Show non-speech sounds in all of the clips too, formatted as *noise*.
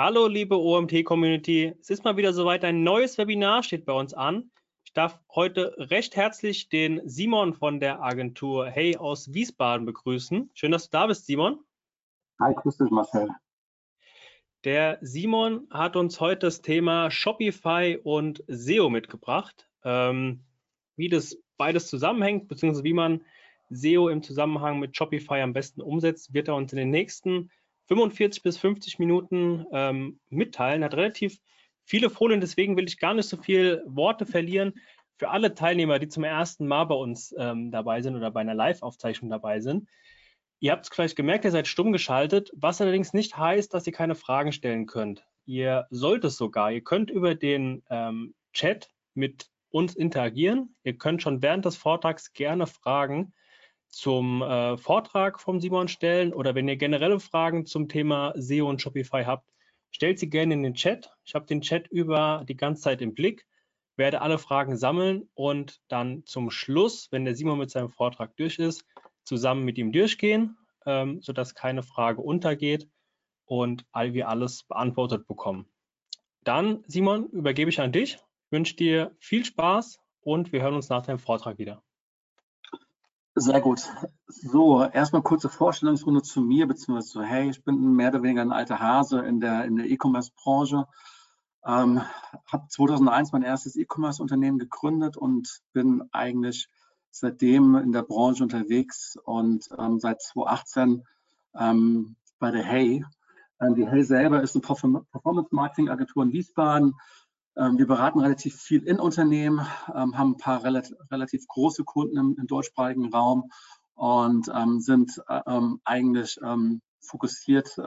Hallo, liebe OMT-Community. Es ist mal wieder soweit. Ein neues Webinar steht bei uns an. Ich darf heute recht herzlich den Simon von der Agentur Hey aus Wiesbaden begrüßen. Schön, dass du da bist, Simon. Hi, grüß dich, Marcel. Der Simon hat uns heute das Thema Shopify und SEO mitgebracht. Ähm, wie das beides zusammenhängt, beziehungsweise wie man SEO im Zusammenhang mit Shopify am besten umsetzt, wird er uns in den nächsten 45 bis 50 Minuten ähm, mitteilen. Hat relativ viele Folien, deswegen will ich gar nicht so viel Worte verlieren. Für alle Teilnehmer, die zum ersten Mal bei uns ähm, dabei sind oder bei einer Live-Aufzeichnung dabei sind, ihr habt es vielleicht gemerkt, ihr seid stumm geschaltet, was allerdings nicht heißt, dass ihr keine Fragen stellen könnt. Ihr sollt es sogar. Ihr könnt über den ähm, Chat mit uns interagieren. Ihr könnt schon während des Vortrags gerne Fragen zum äh, Vortrag vom Simon stellen oder wenn ihr generelle Fragen zum Thema SEO und Shopify habt, stellt sie gerne in den Chat. Ich habe den Chat über die ganze Zeit im Blick, werde alle Fragen sammeln und dann zum Schluss, wenn der Simon mit seinem Vortrag durch ist, zusammen mit ihm durchgehen, ähm, sodass keine Frage untergeht und all wir alles beantwortet bekommen. Dann, Simon, übergebe ich an dich, ich wünsche dir viel Spaß und wir hören uns nach deinem Vortrag wieder. Sehr gut. So, erstmal kurze Vorstellungsrunde zu mir, beziehungsweise zu Hey, ich bin mehr oder weniger ein alter Hase in der in E-Commerce-Branche. Ähm, habe 2001 mein erstes E-Commerce-Unternehmen gegründet und bin eigentlich seitdem in der Branche unterwegs und ähm, seit 2018 ähm, bei der Hey. Ähm, die Hey selber ist eine Performance-Marketing-Agentur in Wiesbaden wir beraten relativ viel in Unternehmen, ähm, haben ein paar relativ, große Kunden im, deutschsprachigen Raum und ähm, sind äh, eigentlich fokussiert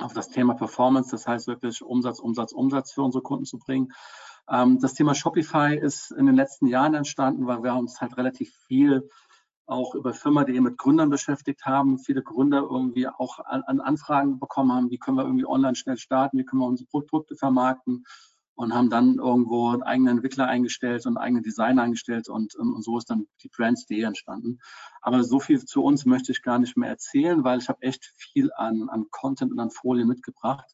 auf das Thema Performance, das heißt wirklich Umsatz, Umsatz, Umsatz für unsere Kunden zu bringen. das Thema Shopify ist in den letzten Jahren entstanden, weil wir uns halt relativ viel auch über Firma.de mit Gründern beschäftigt haben, viele Gründer irgendwie auch an Anfragen bekommen haben, wie können wir irgendwie online schnell starten, wie können wir unsere Produkte vermarkten und haben dann irgendwo einen eigenen Entwickler eingestellt und einen eigenen Designer eingestellt und, und so ist dann die Brands.de entstanden. Aber so viel zu uns möchte ich gar nicht mehr erzählen, weil ich habe echt viel an, an Content und an Folien mitgebracht.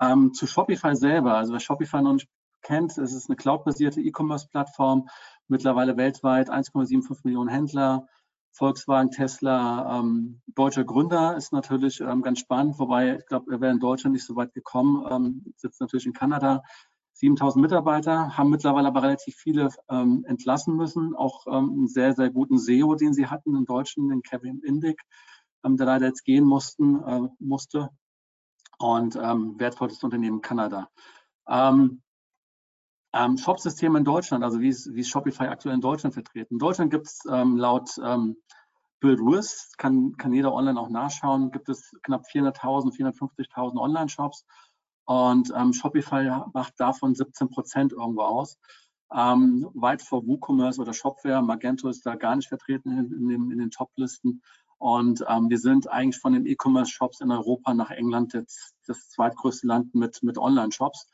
Ähm, zu Shopify selber, also wer Shopify noch nicht kennt, es ist eine cloudbasierte E-Commerce-Plattform, mittlerweile weltweit 1,75 Millionen Händler, Volkswagen, Tesla, ähm, deutscher Gründer ist natürlich ähm, ganz spannend, wobei ich glaube, er wäre in Deutschland nicht so weit gekommen, ähm, sitzt natürlich in Kanada. 7000 Mitarbeiter, haben mittlerweile aber relativ viele ähm, entlassen müssen. Auch ähm, einen sehr, sehr guten SEO, den sie hatten, einen Deutschen, den Kevin Indig, ähm, der leider jetzt gehen mussten, äh, musste. Und ähm, wertvolles Unternehmen Kanada. Ähm, ähm, Shop-System in Deutschland, also wie ist, wie ist Shopify aktuell in Deutschland vertreten? In Deutschland gibt es laut ähm, BuildWith, kann, kann jeder online auch nachschauen, gibt es knapp 400.000, 450.000 Online-Shops. Und ähm, Shopify macht davon 17 Prozent irgendwo aus. Ähm, weit vor WooCommerce oder Shopware. Magento ist da gar nicht vertreten in, in den, in den Top-Listen. Und ähm, wir sind eigentlich von den E-Commerce-Shops in Europa nach England jetzt das zweitgrößte Land mit, mit Online-Shops.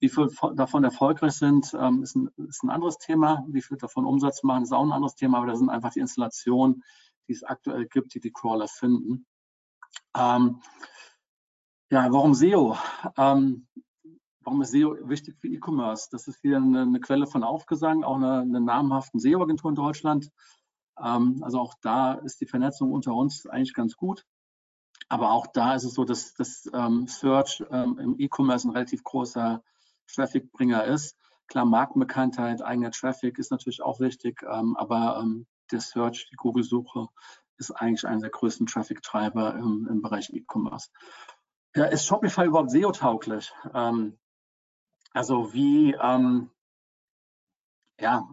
Wie viel davon erfolgreich sind, ähm, ist, ein, ist ein anderes Thema. Wie viel davon Umsatz machen, ist auch ein anderes Thema. Aber das sind einfach die Installationen, die es aktuell gibt, die die Crawler finden. Ähm, ja, warum SEO? Ähm, warum ist SEO wichtig für E-Commerce? Das ist wieder eine, eine, Quelle von Aufgesang, auch eine, eine namhaften SEO-Agentur in Deutschland. Ähm, also auch da ist die Vernetzung unter uns eigentlich ganz gut. Aber auch da ist es so, dass das ähm, Search ähm, im E-Commerce ein relativ großer Traffic-Bringer ist. Klar, Markenbekanntheit, eigener Traffic ist natürlich auch wichtig, ähm, aber ähm, der Search, die Google-Suche ist eigentlich einer der größten Traffic-Treiber im, im Bereich E-Commerce. Ja, ist Shopify überhaupt SEO-tauglich? Ähm, also wie ähm, ja,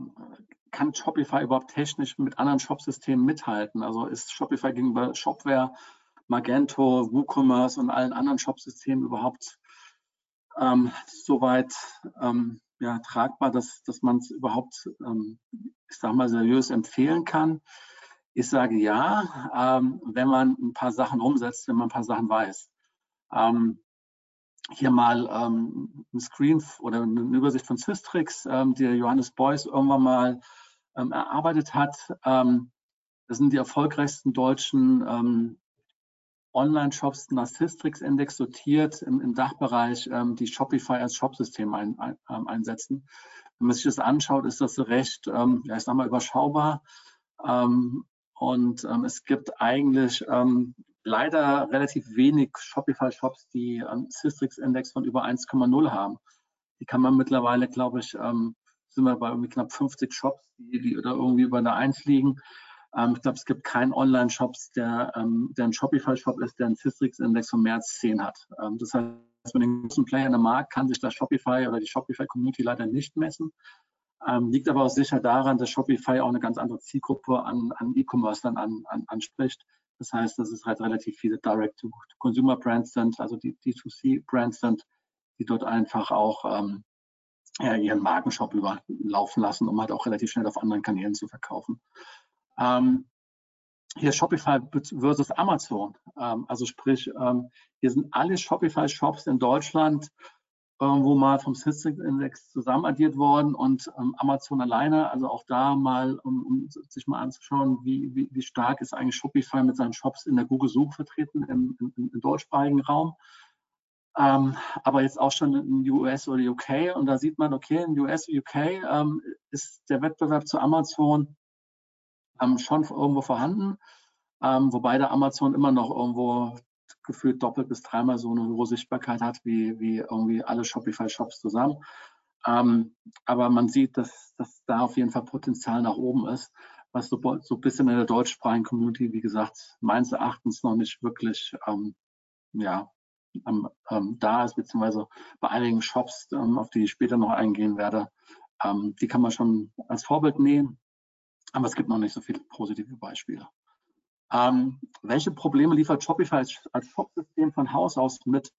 kann Shopify überhaupt technisch mit anderen Shopsystemen mithalten? Also ist Shopify gegenüber Shopware, Magento, WooCommerce und allen anderen Shopsystemen überhaupt ähm, soweit ähm, ja, tragbar, dass, dass man es überhaupt, ähm, ich sag mal, seriös empfehlen kann? Ich sage ja, ähm, wenn man ein paar Sachen umsetzt, wenn man ein paar Sachen weiß. Ähm, hier mal ähm, ein Screen oder eine Übersicht von Systrix, ähm, die Johannes Beuys irgendwann mal ähm, erarbeitet hat. Ähm, das sind die erfolgreichsten deutschen ähm, Online-Shops nach Systrix-Index sortiert im, im Dachbereich ähm, die Shopify als Shopsystem ein, ein, einsetzen. Wenn man sich das anschaut, ist das recht, ja, ich sag mal, überschaubar. Und es gibt eigentlich leider relativ wenig Shopify-Shops, die einen Systrix-Index von über 1,0 haben. Die kann man mittlerweile, glaube ich, ähm, sind wir bei irgendwie knapp 50 Shops, die, die da irgendwie über der 1 liegen. Ähm, ich glaube, es gibt keinen Online-Shops, der, ähm, der ein Shopify-Shop ist, der einen Systrix-Index von mehr als 10 hat. Ähm, das heißt, mit den großen Playern im Markt kann sich das Shopify oder die Shopify-Community leider nicht messen. Ähm, liegt aber auch sicher daran, dass Shopify auch eine ganz andere Zielgruppe an, an E-Commerce dann an, an, anspricht. Das heißt, dass es halt relativ viele Direct-to-Consumer-Brands sind, also die D2C-Brands sind, die dort einfach auch ähm, ja, ihren Markenshop überlaufen lassen, um halt auch relativ schnell auf anderen Kanälen zu verkaufen. Ähm, hier Shopify versus Amazon. Ähm, also sprich, ähm, hier sind alle Shopify-Shops in Deutschland irgendwo mal vom Statistics-Index zusammen addiert worden und ähm, Amazon alleine, also auch da mal, um, um sich mal anzuschauen, wie, wie, wie, stark ist eigentlich Shopify mit seinen Shops in der Google-Suche vertreten im, im, im, deutschsprachigen Raum. Ähm, aber jetzt auch schon in US oder UK und da sieht man, okay, in US, UK ähm, ist der Wettbewerb zu Amazon ähm, schon irgendwo vorhanden, ähm, wobei der Amazon immer noch irgendwo gefühlt doppelt bis dreimal so eine hohe Sichtbarkeit hat wie, wie irgendwie alle Shopify-Shops zusammen. Ähm, aber man sieht, dass, dass da auf jeden Fall Potenzial nach oben ist, was so, so ein bisschen in der deutschsprachigen Community, wie gesagt, meines Erachtens noch nicht wirklich ähm, ja, ähm, da ist, beziehungsweise bei einigen Shops, ähm, auf die ich später noch eingehen werde, ähm, die kann man schon als Vorbild nehmen, aber es gibt noch nicht so viele positive Beispiele. Ähm, welche Probleme liefert Shopify als, als Shop-System von Haus aus mit?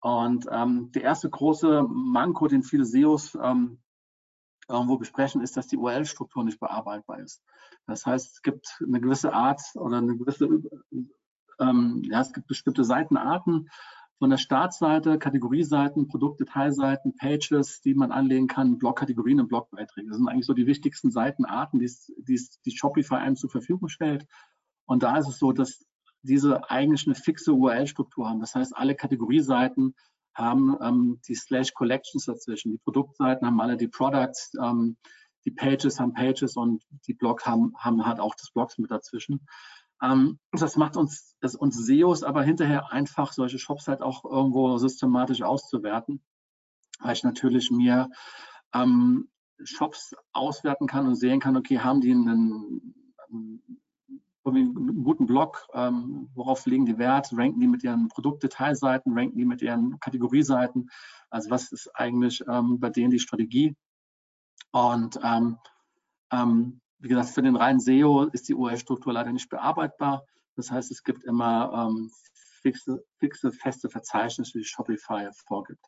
Und ähm, der erste große Manko, den viele SEOs ähm, irgendwo besprechen, ist, dass die URL-Struktur nicht bearbeitbar ist. Das heißt, es gibt eine gewisse Art oder eine gewisse, ähm, ja, es gibt bestimmte Seitenarten von der Startseite, Kategorieseiten, Produktdetailseiten, Pages, die man anlegen kann, Blogkategorien und Blogbeiträge. Das sind eigentlich so die wichtigsten Seitenarten, die, die, die Shopify einem zur Verfügung stellt. Und da ist es so, dass diese eigentlich eine fixe URL-Struktur haben. Das heißt, alle Kategorieseiten haben ähm, die Slash Collections dazwischen. Die Produktseiten haben alle die Products, ähm, die Pages haben Pages und die Blog haben, haben halt auch das Blogs mit dazwischen. Ähm, das macht uns, das uns SEOs aber hinterher einfach, solche Shops halt auch irgendwo systematisch auszuwerten, weil ich natürlich mir ähm, Shops auswerten kann und sehen kann, okay, haben die einen, einen einen guten Blog, ähm, worauf legen die Wert, ranken die mit ihren Produktdetailseiten, ranken die mit ihren Kategorieseiten, also was ist eigentlich ähm, bei denen die Strategie und ähm, ähm wie gesagt, für den reinen SEO ist die URL-Struktur leider nicht bearbeitbar. Das heißt, es gibt immer ähm, fixe, fixe, feste Verzeichnisse, die Shopify vorgibt.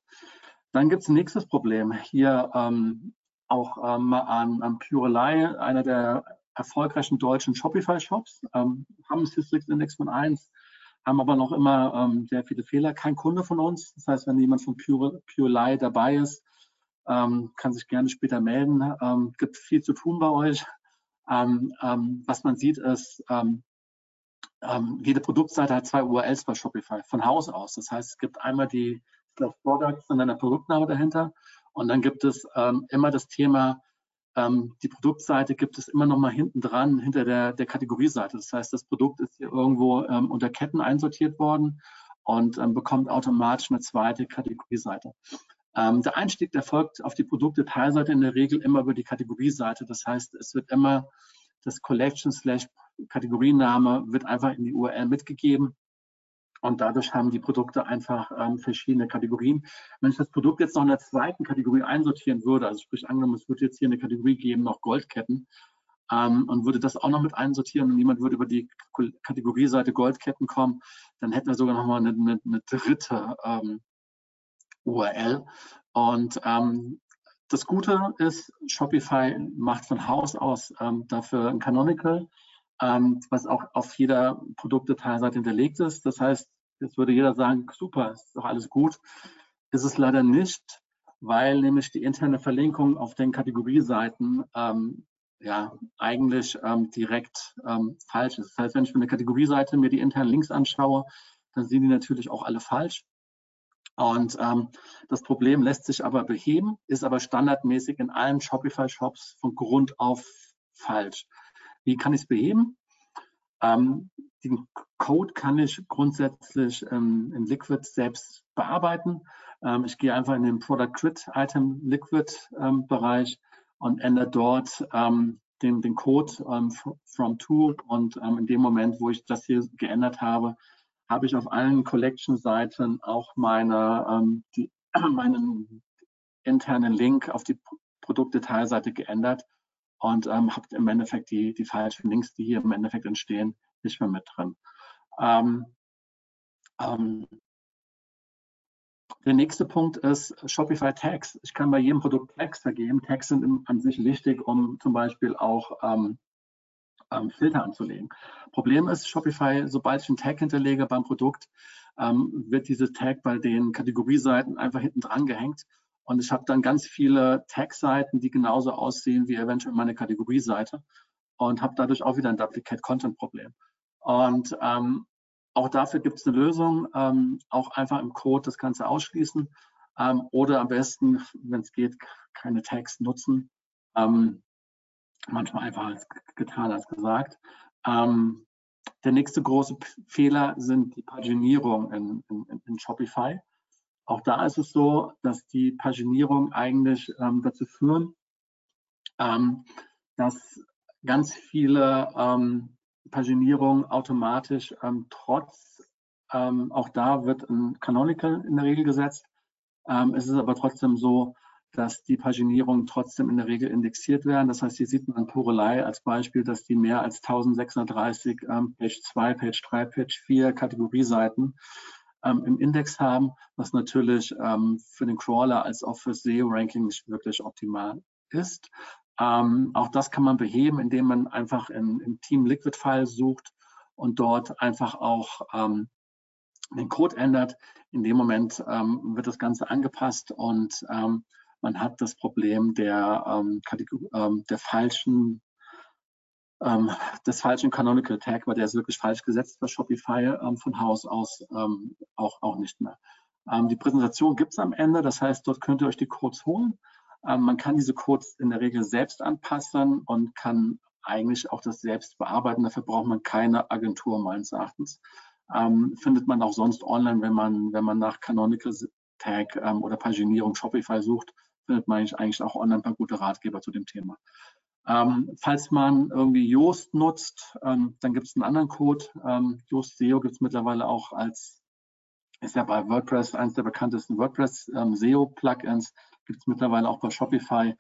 Dann gibt es ein nächstes Problem. Hier ähm, auch ähm, an, an Purelei, einer der erfolgreichen deutschen Shopify-Shops, ähm, haben einen Systrix-Index von 1, haben aber noch immer ähm, sehr viele Fehler. Kein Kunde von uns. Das heißt, wenn jemand von Pure, Purelei dabei ist, ähm, kann sich gerne später melden. Ähm, gibt viel zu tun bei euch. Ähm, ähm, was man sieht, ist, ähm, jede Produktseite hat zwei URLs bei Shopify von Haus aus. Das heißt, es gibt einmal die Products und dann der Produktname dahinter. Und dann gibt es immer das Thema, ähm, die Produktseite gibt es immer noch mal hinten dran, hinter der, der Kategorieseite. Das heißt, das Produkt ist hier irgendwo unter Ketten einsortiert worden und bekommt automatisch eine zweite Kategorieseite. Ähm, der Einstieg erfolgt auf die Produktdetailseite in der Regel immer über die Kategorieseite. Das heißt, es wird immer das Collection slash Kategorienname wird einfach in die URL mitgegeben. Und dadurch haben die Produkte einfach ähm, verschiedene Kategorien. Wenn ich das Produkt jetzt noch in der zweiten Kategorie einsortieren würde, also sprich angenommen, es würde jetzt hier eine Kategorie geben, noch Goldketten, ähm, und würde das auch noch mit einsortieren und jemand würde über die Kategorieseite Goldketten kommen, dann hätten wir sogar noch mal eine, eine, eine dritte ähm, URL. Und ähm, das Gute ist, Shopify macht von Haus aus ähm, dafür ein Canonical, ähm, was auch auf jeder Produktdetailseite hinterlegt ist. Das heißt, jetzt würde jeder sagen, super, ist doch alles gut. Ist es leider nicht, weil nämlich die interne Verlinkung auf den Kategorieseiten ähm, ja eigentlich ähm, direkt ähm, falsch ist. Das heißt, wenn ich für eine Kategorieseite mir die internen Links anschaue, dann sind die natürlich auch alle falsch. Und ähm, das Problem lässt sich aber beheben, ist aber standardmäßig in allen Shopify-Shops von Grund auf falsch. Wie kann ich es beheben? Ähm, den Code kann ich grundsätzlich ähm, in Liquid selbst bearbeiten. Ähm, ich gehe einfach in den Product Grid Item Liquid ähm, Bereich und ändere dort ähm, den, den Code ähm, from to und in dem Moment, wo ich das hier geändert habe, habe ich auf allen Collection-Seiten auch meine, die, *clears throat* meinen internen Link auf die Produktdetailseite geändert und ähm, habt im Endeffekt die, die falschen Links, die hier im Endeffekt entstehen, nicht mehr mit drin. Ähm, ähm, der nächste Punkt ist Shopify Tags. Ich kann bei jedem Produkt Tags vergeben. Tags sind an sich wichtig, um zum Beispiel auch ähm, ähm, Filter anzulegen. Problem ist, Shopify, sobald ich einen Tag hinterlege beim Produkt, ähm, wird diese Tag bei den Kategorieseiten einfach hinten dran gehängt und ich habe dann ganz viele Tag-Seiten, die genauso aussehen wie eventuell meine Kategorieseite und habe dadurch auch wieder ein Duplicate-Content-Problem. Und ähm, auch dafür gibt es eine Lösung, ähm, auch einfach im Code das Ganze ausschließen ähm, oder am besten, wenn es geht, keine Tags nutzen. Ähm, manchmal einfach als getan als gesagt. Ähm, der nächste große Fehler sind die Paginierung in, in, in Shopify. Auch da ist es so, dass die Paginierung eigentlich ähm, dazu führen, ähm, dass ganz viele ähm, Paginierungen automatisch ähm, trotz, ähm, auch da wird ein Canonical in der Regel gesetzt. Ähm, es ist aber trotzdem so, dass die Paginierungen trotzdem in der Regel indexiert werden. Das heißt, hier sieht man Purelei als Beispiel, dass die mehr als 1630 ähm, Page 2, Page 3, Page 4 Kategorieseiten ähm, im Index haben, was natürlich ähm, für den Crawler als auch für SEO-Ranking nicht wirklich optimal ist. Ähm, auch das kann man beheben, indem man einfach in, im Team Liquid File sucht und dort einfach auch ähm, den Code ändert. In dem Moment ähm, wird das Ganze angepasst und ähm, man hat das Problem der, der falschen ähm, des falschen Canonical Tag, weil der ist wirklich falsch gesetzt bei Shopify ähm, von Haus aus ähm, auch, auch nicht mehr. Ähm, die Präsentation gibt es am Ende, das heißt, dort könnt ihr euch die Codes holen. Ähm, man kann diese Codes in der Regel selbst anpassen und kann eigentlich auch das selbst bearbeiten. Dafür braucht man keine Agentur meines Erachtens. Ähm, findet man auch sonst online, wenn man, wenn man nach Canonical Tag oder Paginierung Shopify sucht, findet man eigentlich auch online ein paar gute Ratgeber zu dem Thema. Ähm, falls man irgendwie Yoast nutzt, ähm, dann gibt es einen anderen Code. Ähm, Yoast SEO gibt es mittlerweile auch als, ist ja bei WordPress eines der bekanntesten WordPress ähm, SEO-Plugins, gibt es mittlerweile auch bei Shopify.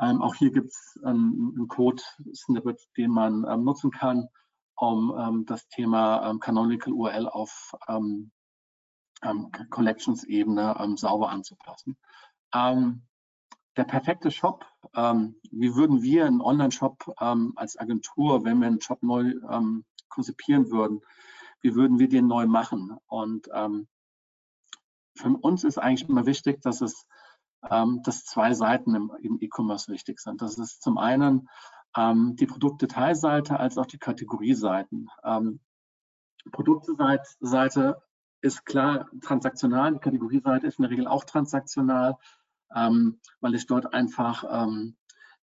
Ähm, auch hier gibt es ähm, einen Code-Snippet, den man nutzen kann, um das Thema Canonical URL auf Collections-Ebene sauber anzupassen. Der perfekte Shop, ähm, wie würden wir einen Online-Shop ähm, als Agentur, wenn wir einen Shop neu ähm, konzipieren würden, wie würden wir den neu machen? Und ähm, für uns ist eigentlich immer wichtig, dass es ähm, dass zwei Seiten im, im E-Commerce wichtig sind. Das ist zum einen ähm, die Produktdetailseite als auch die Kategorieseiten. Produktseite ist klar transaktional, die Kategorieseite ist in der Regel auch transaktional ähm, weil ich dort einfach ähm,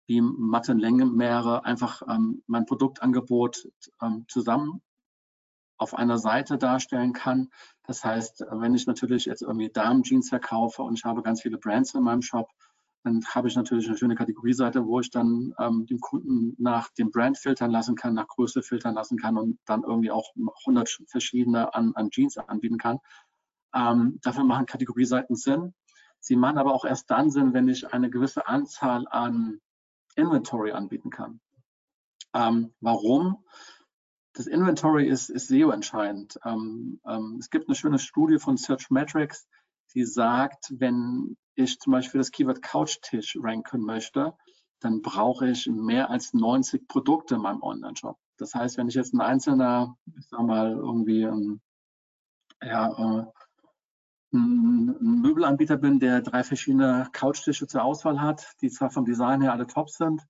wie Mathe Längenmeere einfach ähm, mein Produktangebot ähm, zusammen auf einer Seite darstellen kann. Das heißt, wenn ich natürlich jetzt irgendwie Damen-Jeans verkaufe und ich habe ganz viele Brands in meinem Shop, dann habe ich natürlich eine schöne Kategorieseite, wo ich dann ähm, dem Kunden nach dem Brand filtern lassen kann, nach Größe filtern lassen kann und dann irgendwie auch 100 verschiedene an, an Jeans anbieten kann. Ähm, dafür machen Kategorieseiten Sinn. Sie machen aber auch erst dann Sinn, wenn ich eine gewisse Anzahl an Inventory anbieten kann. Ähm, warum? Das Inventory ist, ist SEO entscheidend. Ähm, ähm, es gibt eine schöne Studie von Searchmetrics, die sagt, wenn ich zum Beispiel das Keyword Couchtisch ranken möchte, dann brauche ich mehr als 90 Produkte in meinem Online-Shop. Das heißt, wenn ich jetzt ein einzelner, ich sag mal, irgendwie ein, ja, äh, ein Möbelanbieter bin, der drei verschiedene Couchtische zur Auswahl hat, die zwar vom Design her alle top sind,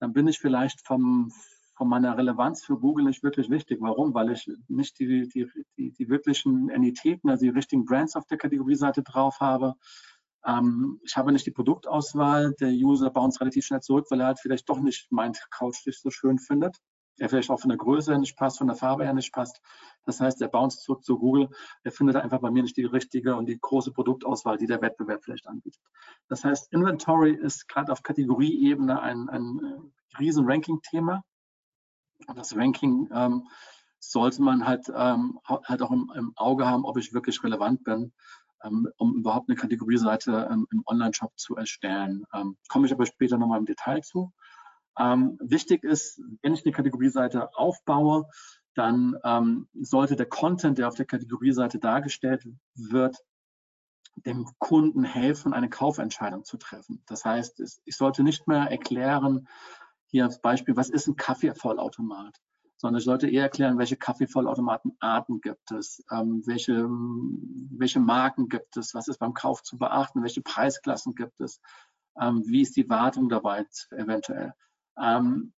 dann bin ich vielleicht vom, von meiner Relevanz für Google nicht wirklich wichtig. Warum? Weil ich nicht die, die, die, die wirklichen Entitäten, also die richtigen Brands auf der Kategorieseite drauf habe. Ähm, ich habe nicht die Produktauswahl. Der User bounce relativ schnell zurück, weil er halt vielleicht doch nicht mein Couchtisch so schön findet. Er vielleicht auch von der Größe her nicht passt, von der Farbe her nicht passt. Das heißt, er bounce zurück zu Google. Er findet einfach bei mir nicht die richtige und die große Produktauswahl, die der Wettbewerb vielleicht anbietet. Das heißt, Inventory ist gerade auf Kategorieebene ein, ein äh, riesen Ranking-Thema. Und das Ranking ähm, sollte man halt, ähm, halt auch im, im, Auge haben, ob ich wirklich relevant bin, ähm, um überhaupt eine Kategorieseite im Online-Shop zu erstellen. Ähm, komme ich aber später nochmal im Detail zu. Ähm, wichtig ist, wenn ich eine Kategorieseite aufbaue, dann ähm, sollte der Content, der auf der Kategorieseite dargestellt wird, dem Kunden helfen, eine Kaufentscheidung zu treffen. Das heißt, ich sollte nicht mehr erklären, hier als Beispiel, was ist ein Kaffeevollautomat? Sondern ich sollte eher erklären, welche Kaffeevollautomatenarten gibt es, ähm, welche, welche Marken gibt es, was ist beim Kauf zu beachten, welche Preisklassen gibt es, ähm, wie ist die Wartung dabei eventuell. Ähm,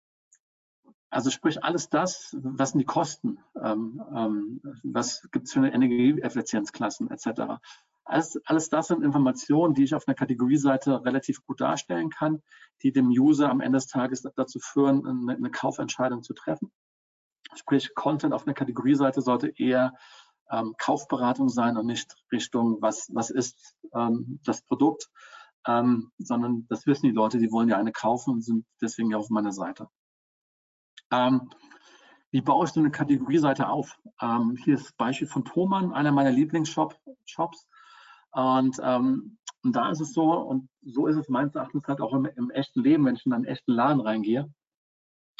also sprich alles das, was sind die Kosten, ähm, ähm, was gibt es für eine Energieeffizienzklassen etc. Alles, alles das sind Informationen, die ich auf einer Kategorieseite relativ gut darstellen kann, die dem User am Ende des Tages dazu führen, eine, eine Kaufentscheidung zu treffen. Sprich, Content auf einer Kategorieseite sollte eher ähm, Kaufberatung sein und nicht Richtung, was, was ist ähm, das Produkt, ähm, sondern das wissen die Leute, die wollen ja eine kaufen und sind deswegen ja auf meiner Seite. Ähm, wie baue ich so eine Kategorieseite auf? Ähm, hier ist das Beispiel von Thomann, einer meiner Lieblingsshops. Und, ähm, und da ist es so, und so ist es meines Erachtens halt auch im, im echten Leben, wenn ich in einen echten Laden reingehe.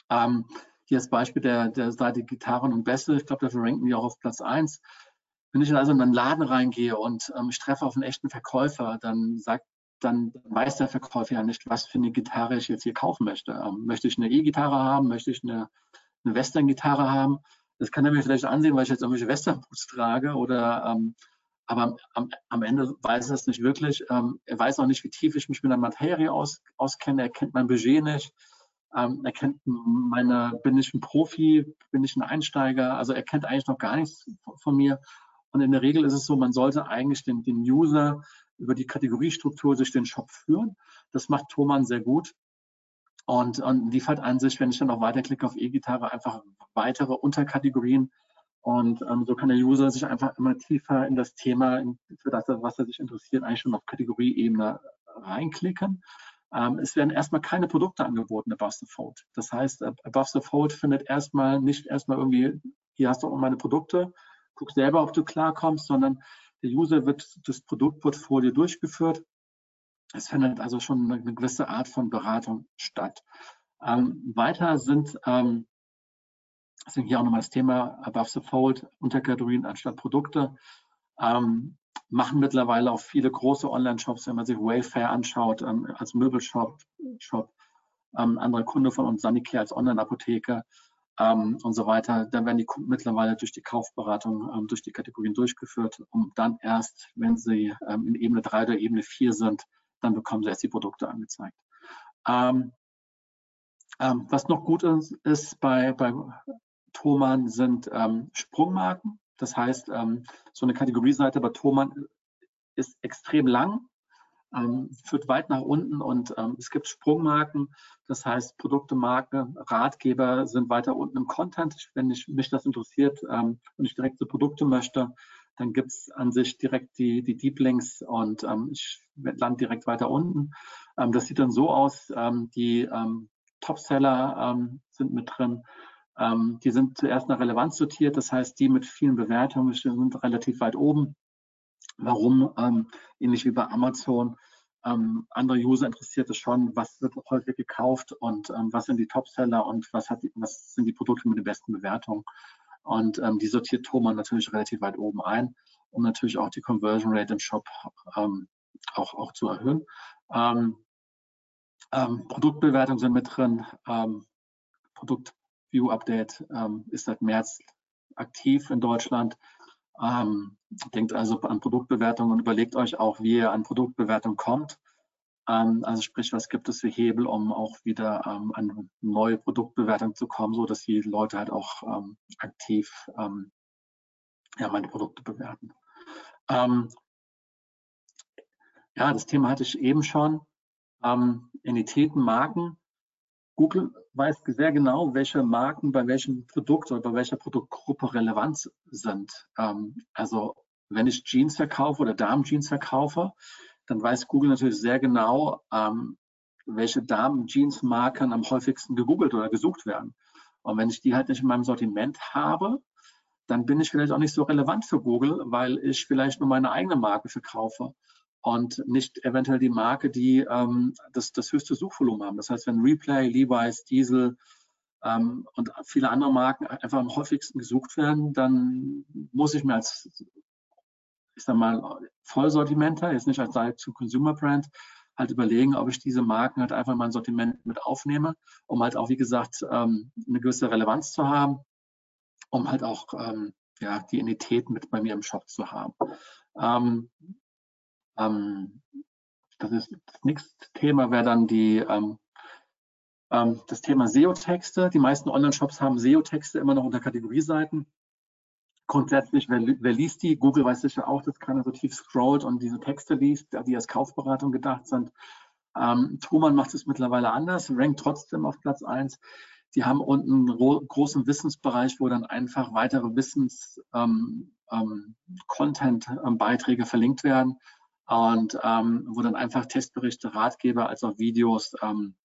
Ähm, hier ist Beispiel der, der Seite Gitarren und Bässe. Ich glaube, dafür ranken die auch auf Platz 1. Wenn ich also in einen Laden reingehe und ähm, ich treffe auf einen echten Verkäufer, dann sagt dann weiß der Verkäufer ja nicht, was für eine Gitarre ich jetzt hier kaufen möchte. Ähm, möchte ich eine E-Gitarre haben? Möchte ich eine, eine Western-Gitarre haben? Das kann er mir vielleicht ansehen, weil ich jetzt irgendwelche Western-Boots trage oder ähm, aber am, am, Ende weiß er es nicht wirklich. Ähm, er weiß auch nicht, wie tief ich mich mit der Materie aus, auskenne. Er kennt mein Budget nicht. Ähm, er kennt meine, bin ich ein Profi, bin ich ein Einsteiger? Also er kennt eigentlich noch gar nichts von, mir. Und in der Regel ist es so, man sollte eigentlich den, den User über die Kategoriestruktur durch den Shop führen. Das macht Thomann sehr gut und, und liefert an sich, wenn ich dann auch weiterklicke auf E-Gitarre, einfach weitere Unterkategorien. Und ähm, so kann der User sich einfach immer tiefer in das Thema, in, für das, was er sich interessiert, eigentlich schon auf Kategorieebene reinklicken. Ähm, es werden erstmal keine Produkte angeboten above the fold. Das heißt, above the fold findet erstmal nicht erstmal irgendwie, hier hast du meine Produkte, guck selber, ob du klarkommst, sondern der User wird das Produktportfolio durchgeführt. Es findet also schon eine gewisse Art von Beratung statt. Ähm, weiter sind, ähm, sind hier auch nochmal das Thema Above the Fold, Unterkategorien anstatt Produkte. Ähm, machen mittlerweile auch viele große Online-Shops, wenn man sich Wayfair anschaut, ähm, als Möbelshop, Shop, ähm, anderer Kunde von uns, Sanicare als Online-Apotheke, ähm, und so weiter. Dann werden die Kunden mittlerweile durch die Kaufberatung, ähm, durch die Kategorien durchgeführt, um dann erst, wenn sie ähm, in Ebene 3 oder Ebene 4 sind, dann bekommen sie erst die Produkte angezeigt. Ähm, ähm, was noch gut ist, ist bei, bei Thomann sind ähm, Sprungmarken. Das heißt, so eine Kategorieseite bei Thomann ist extrem lang ähm, führt weit nach unten und ähm, es gibt Sprungmarken, das heißt Produkte, Marke, Ratgeber sind weiter unten im Content. Wenn ich, mich das interessiert ähm, und ich direkt so Produkte möchte, dann gibt es an sich direkt die, die Deep Links und ähm, ich lande direkt weiter unten. Ähm, das sieht dann so aus, ähm, die Topseller sind mit drin. Die sind zuerst nach Relevanz sortiert, das heißt, die mit vielen Bewertungen sind relativ weit oben. Warum? Ähm, ähnlich wie bei Amazon. Ähm, andere User interessiert es schon, was wird häufig gekauft und ähm, was sind die Topseller und was, hat, was sind die Produkte mit den besten Bewertungen. Und ähm, die sortiert Thomann natürlich relativ weit oben ein, um natürlich auch die Conversion Rate im Shop ähm, auch, auch zu erhöhen. Ähm, Produktbewertungen sind mit drin. Produkt View Update ist seit März aktiv in Deutschland. Ähm, denkt also an Produktbewertung und überlegt euch auch, wie ihr an Produktbewertung kommt. Ähm, also sprich, was gibt es für Hebel, um auch wieder ähm, an neue Produktbewertung zu kommen, so dass die Leute halt auch ähm, aktiv ähm, ja, meine Produkte bewerten. Ähm, ja, das Thema hatte ich eben schon. Entitäten, Marken. Google weiß sehr genau, welche Marken bei welchem Produkt oder bei welcher Produktgruppe relevant sind. Ähm, also wenn ich Jeans verkaufe oder Damen-Jeans verkaufe, dann weiß Google natürlich sehr genau, ähm, welche Damen-Jeans-Marken am häufigsten gegoogelt oder gesucht werden. Und wenn ich die halt nicht in meinem Sortiment habe, dann bin ich vielleicht auch nicht so relevant für Google, weil ich vielleicht nur meine eigene Marke verkaufe und nicht eventuell die Marke, die ähm, das, das höchste Suchvolumen haben. Das heißt, wenn Replay, Levi's, Diesel ähm, und viele andere Marken einfach am häufigsten gesucht werden, dann muss ich mir als ich sag mal, Vollsortimenter, jetzt nicht als Direct-to-Consumer-Brand, halt überlegen, ob ich diese Marken halt einfach in mein Sortiment mit aufnehme, um halt auch, wie gesagt, ähm, eine gewisse Relevanz zu haben, um halt auch ähm, ja, die Identität mit bei mir im Shop zu haben. Ähm, ähm, das ist das nächste Thema wäre dann die ähm, ähm, das Thema SEO-Texte. Die meisten Online-Shops haben SEO-Texte immer noch unter Kategorieseiten grundsätzlich, wer, wer, liest die? Google weiß sicher auch, dass keiner so tief scrollt und diese Texte liest, die als Kaufberatung gedacht sind. Ähm, Truman macht es mittlerweile anders, rankt trotzdem auf Platz 1. Die haben unten einen großen Wissensbereich, wo dann einfach weitere Wissens-Content-Beiträge ähm, ähm, verlinkt werden und ähm, wo dann einfach Testberichte, Ratgeber als auch Videos ähm,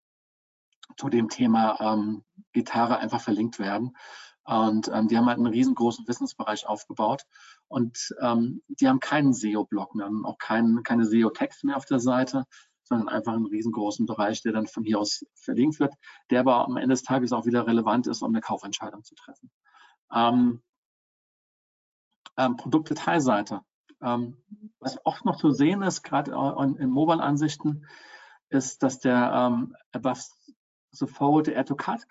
zu dem Thema ähm, Gitarre einfach verlinkt werden. Und ähm, die haben halt einen riesengroßen Wissensbereich aufgebaut. Und ähm, die haben keinen SEO-Blog mehr, auch keinen, keine SEO-Text mehr auf der Seite, sondern einfach einen riesengroßen Bereich, der dann von hier aus verlinkt wird, der aber am Ende des Tages auch wieder relevant ist, um eine Kaufentscheidung zu treffen. Ähm, ähm, Produktdetailseite. Ähm, was oft noch zu sehen ist, gerade in Mobile-Ansichten, ist, dass der ähm, Above the forward add to card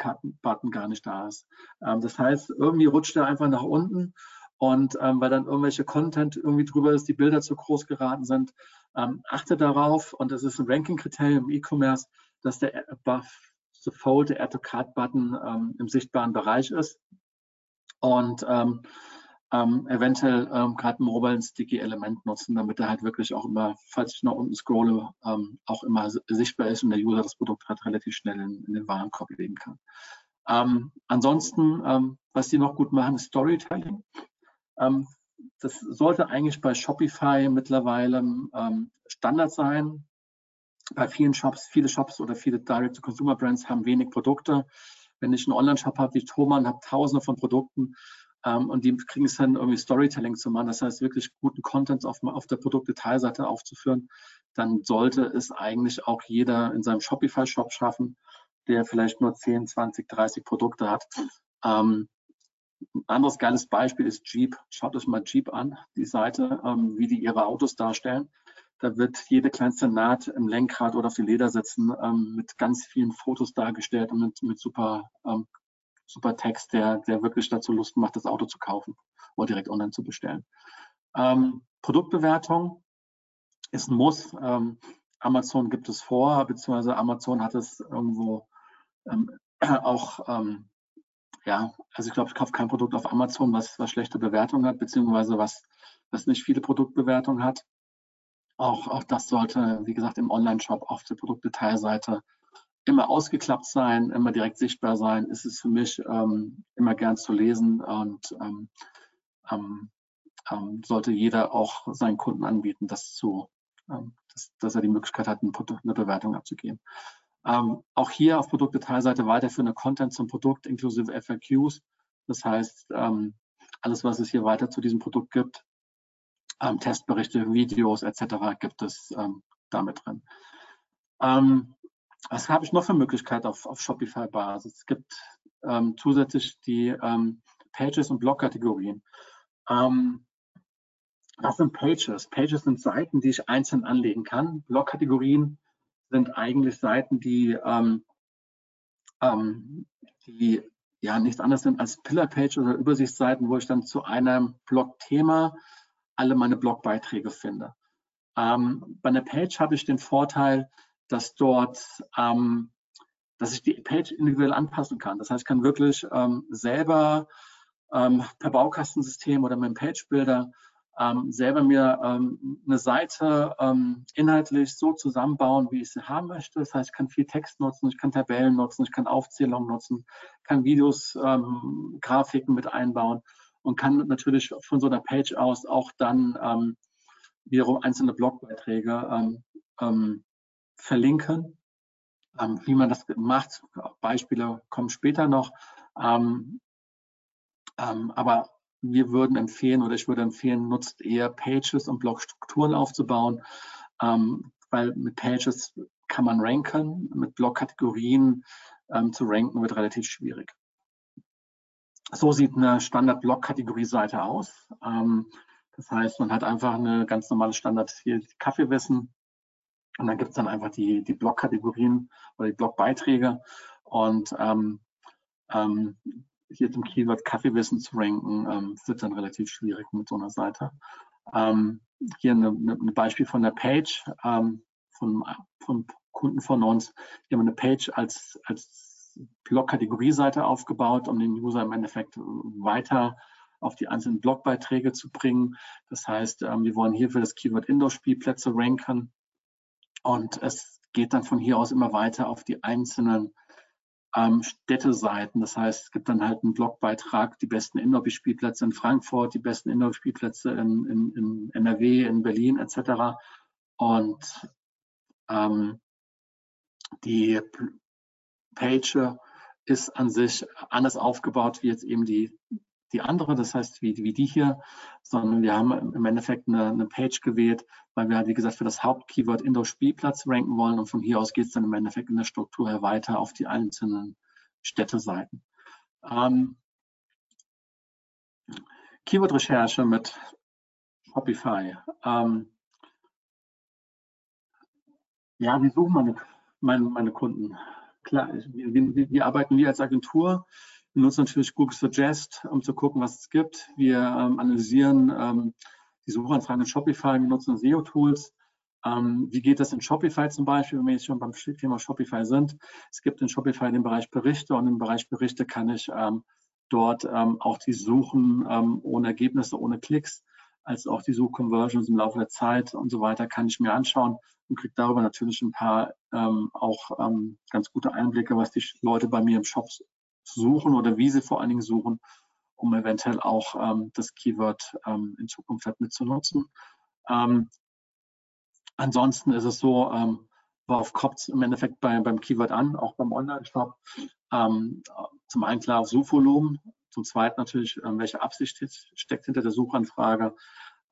Button gar nicht da ist. Ähm, das heißt, irgendwie rutscht er einfach nach unten und ähm, weil dann irgendwelche Content irgendwie drüber ist, die Bilder zu groß geraten sind, ähm, achte darauf und das ist ein Ranking-Kriterium im E-Commerce, dass der above the fold add to card Button ähm, im sichtbaren Bereich ist und ähm, ähm, eventuell ähm, gerade ein Mobile Sticky Element nutzen, damit er halt wirklich auch immer, falls ich nach unten scrolle, ähm, auch immer sichtbar ist und der User das Produkt halt relativ schnell in, in den Warenkorb legen kann. Ähm, ansonsten, ähm, was die noch gut machen, ist Storytelling. Ähm, das sollte eigentlich bei Shopify mittlerweile Standard sein. Bei vielen Shops, viele Shops oder viele Direct-to-Consumer-Brands haben wenig Produkte. Wenn ich einen Online-Shop habe wie Thomann, habe tausende von Produkten, ähm, und die kriegen es dann irgendwie Storytelling zu machen, das heißt wirklich guten Content auf, auf der Produktdetailseite aufzuführen, dann sollte es eigentlich auch jeder in seinem Shopify-Shop schaffen, der vielleicht nur 10, 20, 30 Produkte hat. Ähm, ein anderes geiles Beispiel ist Jeep. Schaut euch mal Jeep an, die Seite, ähm, wie die ihre Autos darstellen. Da wird jede kleinste Naht im Lenkrad oder auf den Ledersitzen ähm, mit ganz vielen Fotos dargestellt und mit, mit super ähm, super Text, der, der wirklich dazu Lust macht, das Auto zu kaufen oder direkt online zu bestellen. Ähm, Produktbewertung ist ein Muss. Ähm, Amazon gibt es vor, beziehungsweise Amazon hat es irgendwo ähm, *clears throat* auch, ähm, ja, also ich glaube, ich kaufe kein Produkt auf Amazon, was, was schlechte Bewertungen hat, beziehungsweise was, was nicht viele Produktbewertungen hat. Auch, auch das sollte, wie gesagt, im Online-Shop auf der Produktdetailseite immer ausgeklappt sein, immer direkt sichtbar sein, ist es für mich ähm, immer gern zu lesen und ähm, ähm, ähm sollte jeder auch seinen Kunden anbieten, das zu, ähm, dass, dass, er die Möglichkeit hat, eine, Bewertung abzugeben. Auch hier auf Produktdetailseite weiterführende Content zum Produkt inklusive FAQs. Das heißt, alles, was es hier weiter zu diesem Produkt gibt, Testberichte, Videos etc. gibt es damit drin. Ähm, was habe ich noch für Möglichkeiten auf, auf Shopify-Basis? Es gibt ähm, zusätzlich die ähm, Pages und Blog-Kategorien. Ähm, was sind Pages? Pages sind Seiten, die ich einzeln anlegen kann. Blog-Kategorien sind eigentlich Seiten, die, ähm, ähm, die ja nichts anderes sind als Pillar-Page oder Übersichtsseiten, wo ich dann zu einem Blog-Thema alle meine Blogbeiträge finde. Ähm, bei einer Page habe ich den Vorteil, dass dort, ähm, dass ich die Page individuell anpassen kann. Das heißt, ich kann wirklich ähm, selber ähm, per Baukastensystem oder mit dem Page Builder ähm, selber mir ähm, eine Seite ähm, inhaltlich so zusammenbauen, wie ich sie haben möchte. Das heißt, ich kann viel Text nutzen, ich kann Tabellen nutzen, ich kann Aufzählungen nutzen, kann Videos, Grafiken mit einbauen und kann natürlich von so einer Page aus auch dann wiederum einzelne Blogbeiträge ähm, ähm, verlinken. Ähm, wie man das macht, Beispiele kommen später noch. Ähm, ähm, aber wir würden empfehlen oder ich würde empfehlen, nutzt eher Pages, um Blogstrukturen aufzubauen, ähm, weil mit Pages kann man ranken, mit Blogkategorien ähm, zu ranken wird relativ schwierig. So sieht eine Standard-Blog-Kategorie-Seite aus. Ähm, das heißt, man hat einfach eine ganz normale Standard hier Kaffeewissen und dann gibt es dann einfach die, die Blog-Kategorien oder die Blogbeiträge und ähm, ähm, hier zum Keyword Kaffeewissen zu ranken, ähm, wird dann relativ schwierig mit so einer Seite. Ähm, hier ein Beispiel von der Page ähm, von, von Kunden von uns. Hier haben eine Page als, als Blog-Kategorie-Seite aufgebaut, um den User im Endeffekt weiter auf die einzelnen Blogbeiträge zu bringen. Das heißt, ähm, wir wollen hier für das Keyword Indoor-Spielplätze ranken und es geht dann von hier aus immer weiter auf die einzelnen ähm, Städteseiten. Das heißt, es gibt dann halt einen Blogbeitrag, die besten Indoor-Spielplätze in Frankfurt, die besten Indoor-Spielplätze in, in, in, NRW, in Berlin etc. Und ähm, die Page ist an sich anders aufgebaut wie jetzt eben die die andere, das heißt wie, wie die hier, sondern wir haben im Endeffekt eine, eine Page gewählt, weil wir, wie gesagt, für das Hauptkeyword Indoor-Spielplatz ranken wollen und von hier aus geht es dann im Endeffekt in der Struktur her weiter auf die einzelnen Städteseiten. Ähm, Keyword-Recherche mit Shopify. Ähm, ja, wie suchen meine, meine, meine Kunden? Klar, wie, wie, wie arbeiten wir als Agentur? Wir nutzen natürlich Google Suggest, um zu gucken, was es gibt. Wir ähm, analysieren ähm, die Suchanfragen in Shopify, wir nutzen SEO-Tools. Ähm, wie geht das in Shopify zum Beispiel, wenn wir jetzt schon beim Thema Shopify sind? Es gibt in Shopify den Bereich Berichte und im Bereich Berichte kann ich ähm, dort ähm, auch die Suchen ähm, ohne Ergebnisse, ohne Klicks, als auch die Suchconversions im Laufe der Zeit und so weiter kann ich mir anschauen und kriege darüber natürlich ein paar auch ganz gute Einblicke, was die Leute bei mir im Shop suchen oder wie sie vor allen Dingen suchen, um eventuell auch ähm, das Keyword ähm, in Zukunft halt mit zu nutzen. Ähm, ansonsten ist es so, ähm, worauf kommt es im Endeffekt bei, beim Keyword an, auch beim Online-Shop? Ähm, zum einen klar auf Suchvolumen, zum zweiten natürlich, ähm, welche Absicht steckt hinter der Suchanfrage.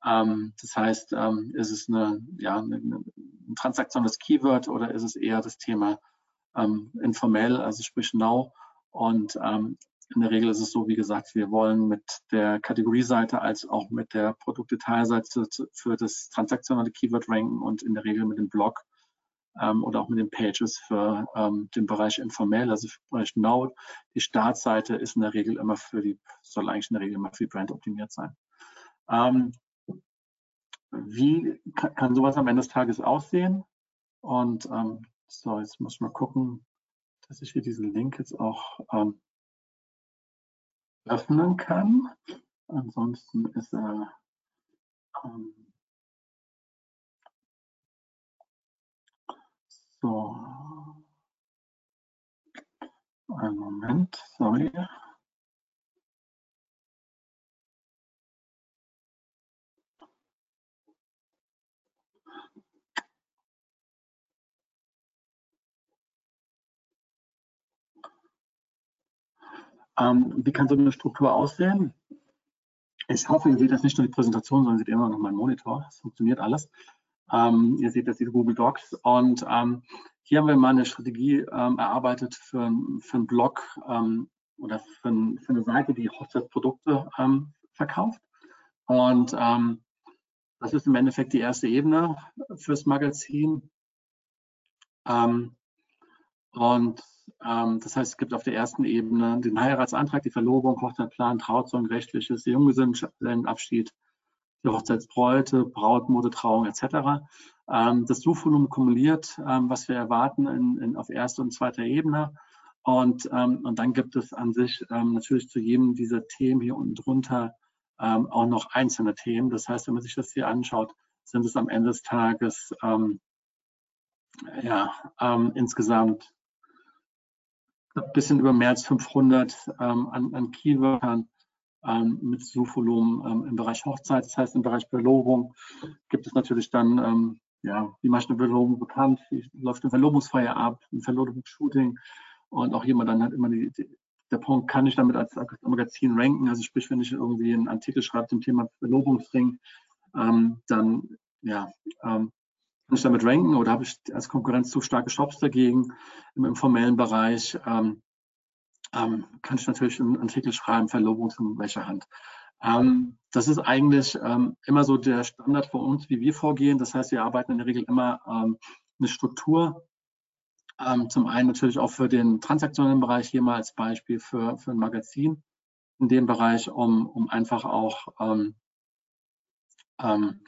Ähm, das heißt, ist es eine, ja, eine, ein transaktionales Keyword oder ist es eher das Thema informell, also sprich now? Und ähm, in der Regel ist es so, wie gesagt, wir wollen mit der Kategorieseite als auch mit der Produktdetailseite für das transaktionale Keyword ranken und in der Regel mit dem Blog ähm, oder auch mit den Pages für ähm, den Bereich informell, also für den Bereich Now. Die Startseite ist in der Regel immer für die, soll eigentlich in der Regel immer für die Brand optimiert sein. Ähm, wie kann, kann, sowas am Ende des Tages aussehen? Und ähm, so, jetzt muss ich mal gucken, dass ich hier diesen Link jetzt auch ähm, öffnen kann. Ansonsten ist er ähm, so. Einen Moment, sorry. Ähm, wie kann so eine Struktur aussehen? Ich hoffe, ihr seht das nicht nur die Präsentation, sondern seht immer noch meinen Monitor. Es funktioniert alles. Ähm, ihr seht das diese Google Docs und ähm, hier haben wir mal eine Strategie ähm, erarbeitet für, für einen Blog ähm, oder für, für, eine Seite, die Hochzeitsprodukte ähm, verkauft. Und das ist im Endeffekt die erste Ebene fürs Magazin. Und ähm, das heißt, es gibt auf der ersten Ebene den Heiratsantrag, die Verlobung, Hochzeitplan, Trauzeugen, rechtliches, Junggesellenabschied, die Hochzeitsbräute, Brautmode, Trauung etc. Ähm, das Suchvolumen kumuliert, ähm, was wir erwarten in, in, auf erster und zweiter Ebene. Und, ähm, und dann gibt es an sich ähm, natürlich zu jedem dieser Themen hier unten drunter ähm, auch noch einzelne Themen. Das heißt, wenn man sich das hier anschaut, sind es am Ende des Tages ja, insgesamt ein bisschen über mehr als 500 an, an Keywörtern mit Suchvolumen im Bereich Hochzeit. Das heißt, im Bereich Verlobung gibt es natürlich dann ja, wie mache ich eine Verlobung bekannt, wie läuft eine Verlobungsfeier ab, ein Verlobungsshooting. Und auch jemand dann hat immer die, die, der Punkt, kann ich damit als Magazin ranken, also sprich, wenn ich irgendwie einen Artikel schreibe zum Thema Verlobungsring, ähm, dann ja, ähm, kann ich damit ranken oder habe ich als Konkurrenz zu starke Shops dagegen im informellen Bereich, ähm, ähm kann ich natürlich einen Artikel schreiben, Verlobung in welcher Hand. Ähm, das ist eigentlich ähm, immer so der Standard für uns, wie wir vorgehen. Das heißt, wir arbeiten in der Regel immer ähm, eine Struktur. Ähm, zum einen natürlich auch für den transaktionellen Bereich, hier mal als Beispiel für, für ein Magazin in dem Bereich, um, um einfach auch ähm, ähm,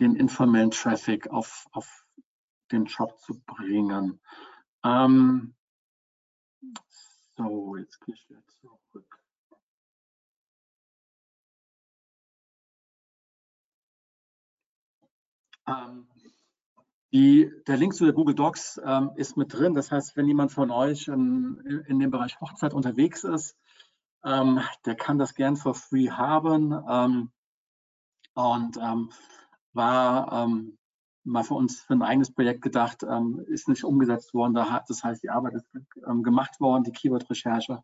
den informellen Traffic auf, auf den Shop zu bringen. so, jetzt gehe ich wieder zurück. Ähm, die, der Link zu der Google Docs ähm, ist mit drin. Das heißt, wenn jemand von euch in, in dem Bereich Hochzeit unterwegs ist, ähm, der kann das gern for free haben. Ähm, und ähm, war ähm, mal für uns für ein eigenes Projekt gedacht, ähm, ist nicht umgesetzt worden. Das heißt, die Arbeit ist gemacht worden, die Keyword-Recherche.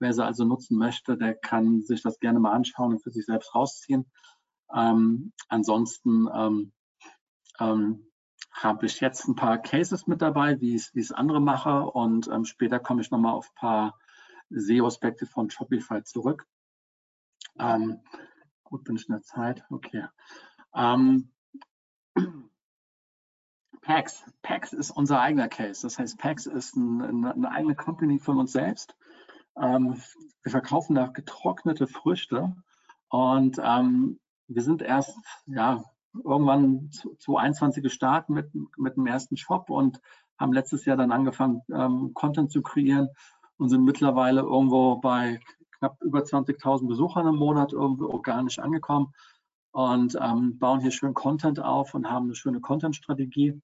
Wer sie also nutzen möchte, der kann sich das gerne mal anschauen und für sich selbst rausziehen. ansonsten ähm, habe ich jetzt ein paar Cases mit dabei, wie ich es andere mache und ähm, später komme ich nochmal auf ein paar SEO-Aspekte von Shopify zurück. Ähm, gut, bin ich in der Zeit? Okay. Ähm, PAX. PAX ist unser eigener Case. Das heißt, PAX ist ein, eine, eine eigene Company von uns selbst. Ähm, wir verkaufen da getrocknete Früchte und ähm, wir sind erst ja, irgendwann 2021 gestartet mit, mit dem ersten Shop und haben letztes Jahr dann angefangen, ähm, Content zu kreieren und sind mittlerweile irgendwo bei knapp über 20.000 Besuchern im Monat irgendwo organisch angekommen und ähm, bauen hier schön Content auf und haben eine schöne Content-Strategie.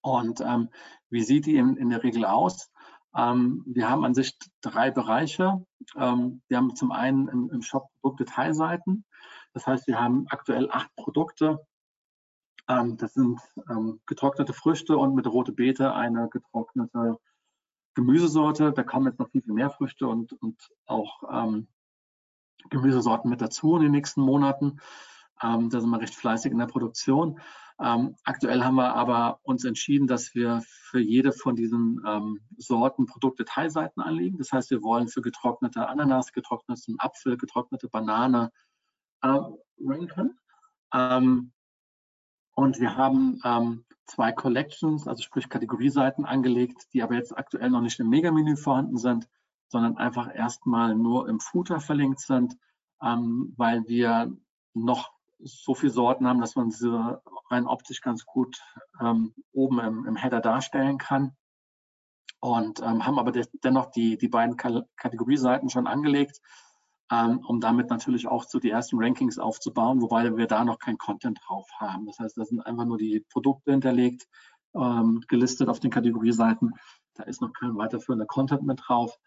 Und ähm, wie sieht die in, in der Regel aus? Ähm, wir haben an sich drei Bereiche. Ähm, wir haben zum einen im, im Shop Produktdetailseiten. Das heißt, wir haben aktuell acht Produkte. Ähm, das sind ähm, getrocknete Früchte und mit rote Beete eine getrocknete Gemüsesorte. Da kommen jetzt noch viel, viel mehr Früchte und, und auch ähm, Gemüsesorten mit dazu in den nächsten Monaten. Ähm, da sind wir recht fleißig in der Produktion. Ähm, aktuell haben wir aber uns entschieden, dass wir für jede von diesen ähm, Sorten Produktdetailseiten anlegen. Das heißt, wir wollen für getrocknete Ananas, getrockneten Apfel, getrocknete Banane, äh, ranken. Ähm, und wir haben ähm, zwei Collections, also sprich Kategorieseiten angelegt, die aber jetzt aktuell noch nicht im Mega-Menü vorhanden sind, sondern einfach erstmal nur im Footer verlinkt sind, ähm, weil wir noch so viele Sorten haben, dass man sie rein optisch ganz gut ähm, oben im, im, Header darstellen kann. Und ähm, haben aber de dennoch die, die beiden Kategorieseiten schon angelegt, ähm, um damit natürlich auch so die ersten Rankings aufzubauen, wobei wir da noch kein Content drauf haben. Das heißt, da sind einfach nur die Produkte hinterlegt, ähm, gelistet auf den Kategorieseiten. Da ist noch kein weiterführender Content mit drauf.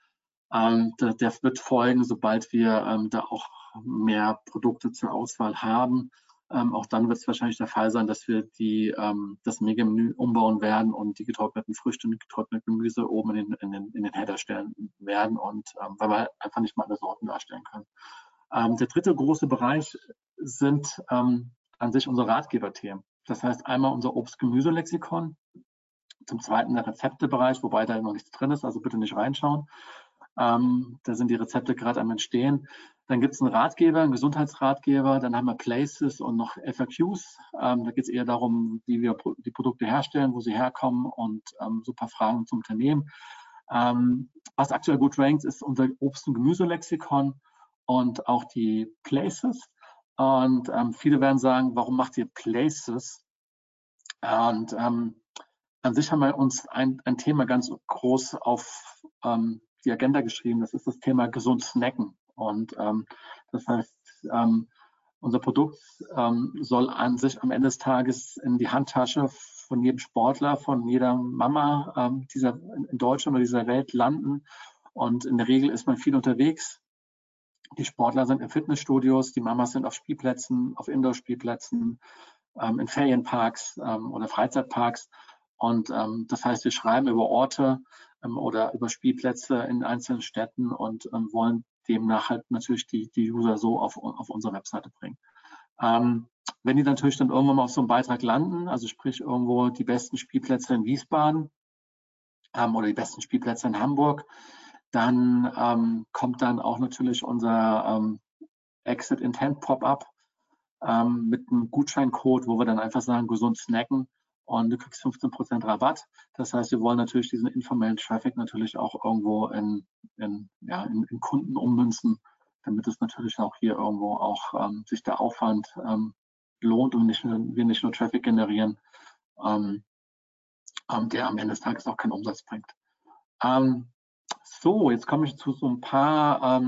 Ähm, der, wird folgen, sobald wir ähm, da auch mehr Produkte zur Auswahl haben. Ähm, auch dann wird es wahrscheinlich der Fall sein, dass wir die, ähm, das Mega-Menü umbauen werden und die getrockneten Früchte und getrockneten Gemüse oben in den, in den, in den Header stellen werden und ähm, weil wir einfach nicht mal alle Sorten darstellen können. Ähm, der dritte große Bereich sind an sich unsere Ratgeberthemen. Das heißt einmal unser Obst-Gemüse-Lexikon, zum zweiten der Rezeptebereich, wobei da noch nichts drin ist, also bitte nicht reinschauen. Ähm, da sind die Rezepte gerade am Entstehen. Dann gibt es einen Ratgeber, einen Gesundheitsratgeber, dann haben wir Places und noch FAQs. Ähm, da geht es eher darum, wie wir die Produkte herstellen, wo sie herkommen und ähm, so ein paar Fragen zum Unternehmen. Ähm, was aktuell gut rankt, ist unser Obst- und Gemüselexikon und auch die Places. Und ähm, viele werden sagen, warum macht ihr Places? Und ähm, an sich haben wir uns ein, ein Thema ganz groß auf ähm, die Agenda geschrieben. Das ist das Thema gesund snacken. Und ähm, das heißt, ähm, unser Produkt ähm, soll an sich am Ende des Tages in die Handtasche von jedem Sportler, von jeder Mama ähm, dieser, in Deutschland oder dieser Welt landen. Und in der Regel ist man viel unterwegs. Die Sportler sind in Fitnessstudios, die Mamas sind auf Spielplätzen, auf Indoor-Spielplätzen, ähm, in Ferienparks ähm, oder Freizeitparks. Und ähm, das heißt, wir schreiben über Orte oder über Spielplätze in einzelnen Städten und ähm, wollen demnach halt natürlich die, die User so auf, auf unsere Webseite bringen. Ähm, wenn die natürlich dann irgendwann mal auf so einem Beitrag landen, also sprich irgendwo die besten Spielplätze in Wiesbaden ähm, oder die besten Spielplätze in Hamburg, dann ähm, kommt dann auch natürlich unser ähm, Exit Intent Pop-up ähm, mit einem Gutscheincode, wo wir dann einfach sagen, gesund snacken und du kriegst 15% Rabatt. Das heißt, wir wollen natürlich diesen informellen Traffic natürlich auch irgendwo in, in, ja, in, in Kunden ummünzen, damit es natürlich auch hier irgendwo auch ähm, sich der Aufwand ähm, lohnt und nicht, wir nicht nur Traffic generieren, ähm, ähm, der am Ende des Tages auch keinen Umsatz bringt. Ähm, so, jetzt komme ich zu so ein paar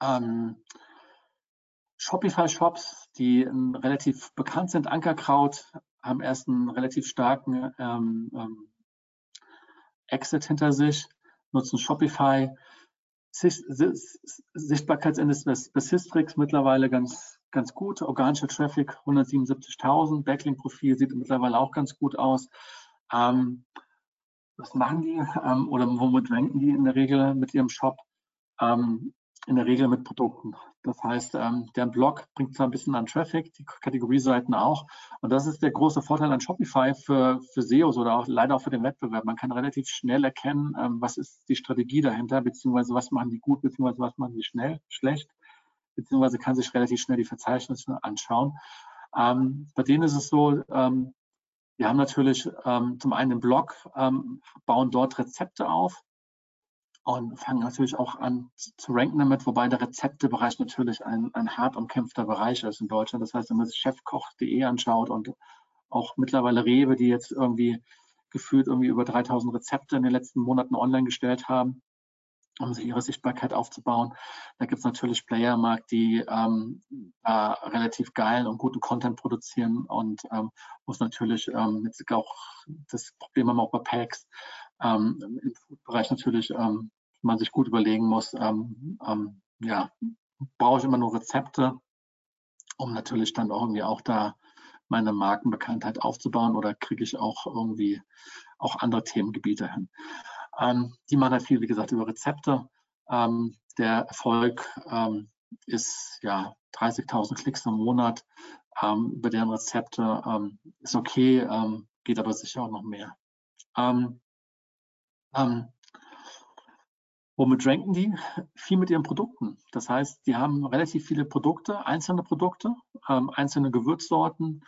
ähm, Shopify-Shops, die relativ bekannt sind. Ankerkraut haben erst einen relativ starken ähm, ähm, Exit hinter sich, nutzen Shopify. Sichtbarkeitsindex bei Sistrix mittlerweile ganz, ganz gut. Organischer Traffic 177.000. Backlink-Profil sieht mittlerweile auch ganz gut aus. Ähm, was machen die ähm, oder womit ranken die in der Regel mit ihrem Shop? Ähm, in der Regel mit Produkten. Das heißt, ähm, der Blog bringt zwar ein bisschen an Traffic, die Kategorieseiten auch. Und das ist der große Vorteil an Shopify für, für SEOs oder auch leider auch für den Wettbewerb. Man kann relativ schnell erkennen, ähm, was ist die Strategie dahinter, beziehungsweise was machen die gut, beziehungsweise was machen die schnell, schlecht, beziehungsweise kann sich relativ schnell die Verzeichnisse anschauen. Ähm, bei denen ist es so, ähm, wir haben natürlich ähm, zum einen den Blog, ähm, bauen dort Rezepte auf, und fangen natürlich auch an zu ranken damit, wobei der Rezeptebereich natürlich ein, ein hart umkämpfter Bereich ist in Deutschland. Das heißt, wenn man sich chefkoch.de anschaut und auch mittlerweile Rewe, die jetzt irgendwie gefühlt irgendwie über 3000 Rezepte in den letzten Monaten online gestellt haben, um sich ihre Sichtbarkeit aufzubauen. Da gibt es natürlich Player Markt, die ähm, äh, relativ geilen und guten Content produzieren und ähm, muss natürlich ähm, jetzt auch das Problem haben auch bei Packs, ähm, im Food-Bereich natürlich ähm, man sich gut überlegen muss, ähm, ähm, ja, brauche ich immer nur Rezepte, um natürlich dann irgendwie auch da meine Markenbekanntheit aufzubauen oder kriege ich auch irgendwie auch andere Themengebiete hin. Ähm, die machen halt viel, wie gesagt, über Rezepte. Ähm, der Erfolg ist ja 30.000 Klicks im Monat ähm, über deren Rezepte. Ähm, ist okay, ähm, geht aber sicher auch noch mehr. Ähm, ähm, womit ranken die? Viel mit ihren Produkten. Das heißt, die haben relativ viele Produkte, einzelne Produkte, ähm, einzelne Gewürzsorten,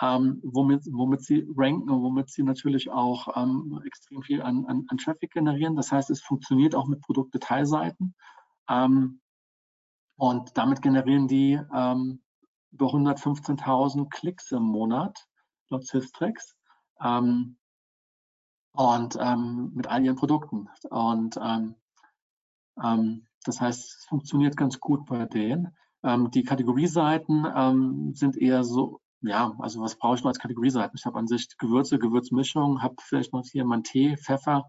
ähm, womit, womit sie ranken und womit sie natürlich auch ähm, extrem viel an, an, an, Traffic generieren. Das heißt, es funktioniert auch mit Produktdetailseiten. Ähm, und damit generieren die ähm, über 115.000 Klicks im Monat laut Systrix. Ähm, und ähm, mit all ihren Produkten. Und ähm, ähm, das heißt, es funktioniert ganz gut bei denen. Ähm, die Kategorieseiten ähm, sind eher so, ja, also was brauche ich noch als Kategorieseiten? Ich habe an sich Gewürze, Gewürzmischung, habe vielleicht noch hier meinen Tee, Pfeffer,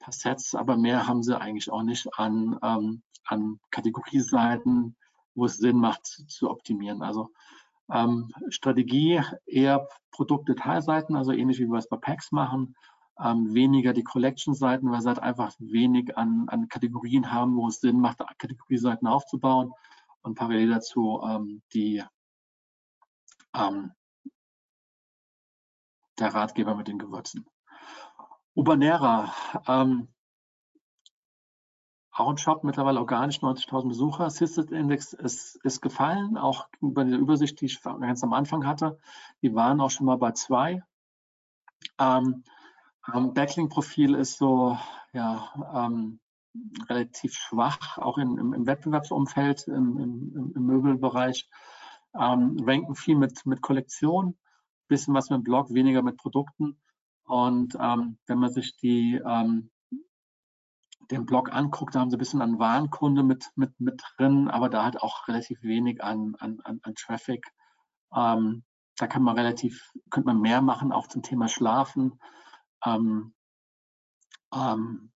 Passetts, aber mehr haben sie eigentlich auch nicht an, an Kategorieseiten, wo es Sinn macht zu optimieren. Also ähm, Strategie eher Produktdetailseiten, also ähnlich wie wir es bei Packs machen ähm, weniger die Collection-Seiten, weil sie halt einfach wenig an, an Kategorien haben, wo es Sinn macht, Kategorieseiten aufzubauen und parallel dazu ähm, die ähm, der Ratgeber mit den Gewürzen. Ubanera, ähm, auch ein Shop, mittlerweile organisch 90.000 Besucher. Assisted Index ist, ist gefallen, auch bei der Übersicht, die ich ganz am Anfang hatte. Die waren auch schon mal bei zwei. Ähm, ähm, Backlink-Profil ist so, ja, ähm, relativ schwach, auch in, im, im, Wettbewerbsumfeld, im, im, im Möbelbereich. Ähm, ranken viel mit, mit Kollektion, bisschen was mit Blog, weniger mit Produkten. Und ähm, wenn man sich die, ähm, den Blog anguckt, da haben sie ein bisschen an Warenkunde mit, mit, mit drin, aber da hat auch relativ wenig an, an, an, an Traffic. Ähm, da kann man relativ, könnte man mehr machen, auch zum Thema Schlafen. Ähm, ähm,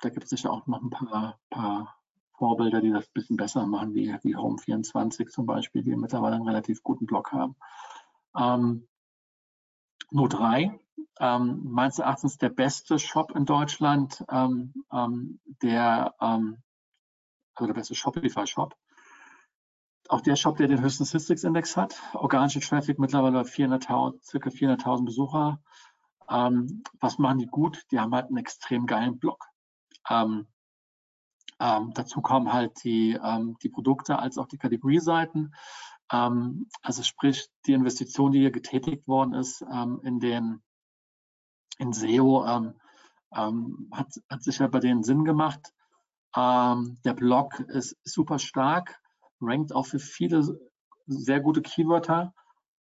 da gibt es sicher auch noch ein paar, paar Vorbilder, die das ein bisschen besser machen, wie, wie Home24 zum Beispiel, die mittlerweile einen relativ guten Blog haben. Ähm, nur drei. Ähm, meines Erachtens der beste Shop in Deutschland, ähm, ähm, der, ähm, also der beste Shopify-Shop. Auch der Shop, der den höchsten Statistics-Index hat. Organische Traffic mittlerweile bei 400.000, circa 400.000 Besucher. Ähm, was machen die gut? Die haben halt einen extrem geilen Blog. Ähm, ähm, dazu kommen halt die, ähm, die Produkte als auch die Kategorieseiten. Ähm, also sprich, die Investition, die hier getätigt worden ist ähm, in den in SEO, hat, hat sicher bei denen Sinn gemacht. der Blog ist super stark, rankt auch für viele sehr gute Keywörter.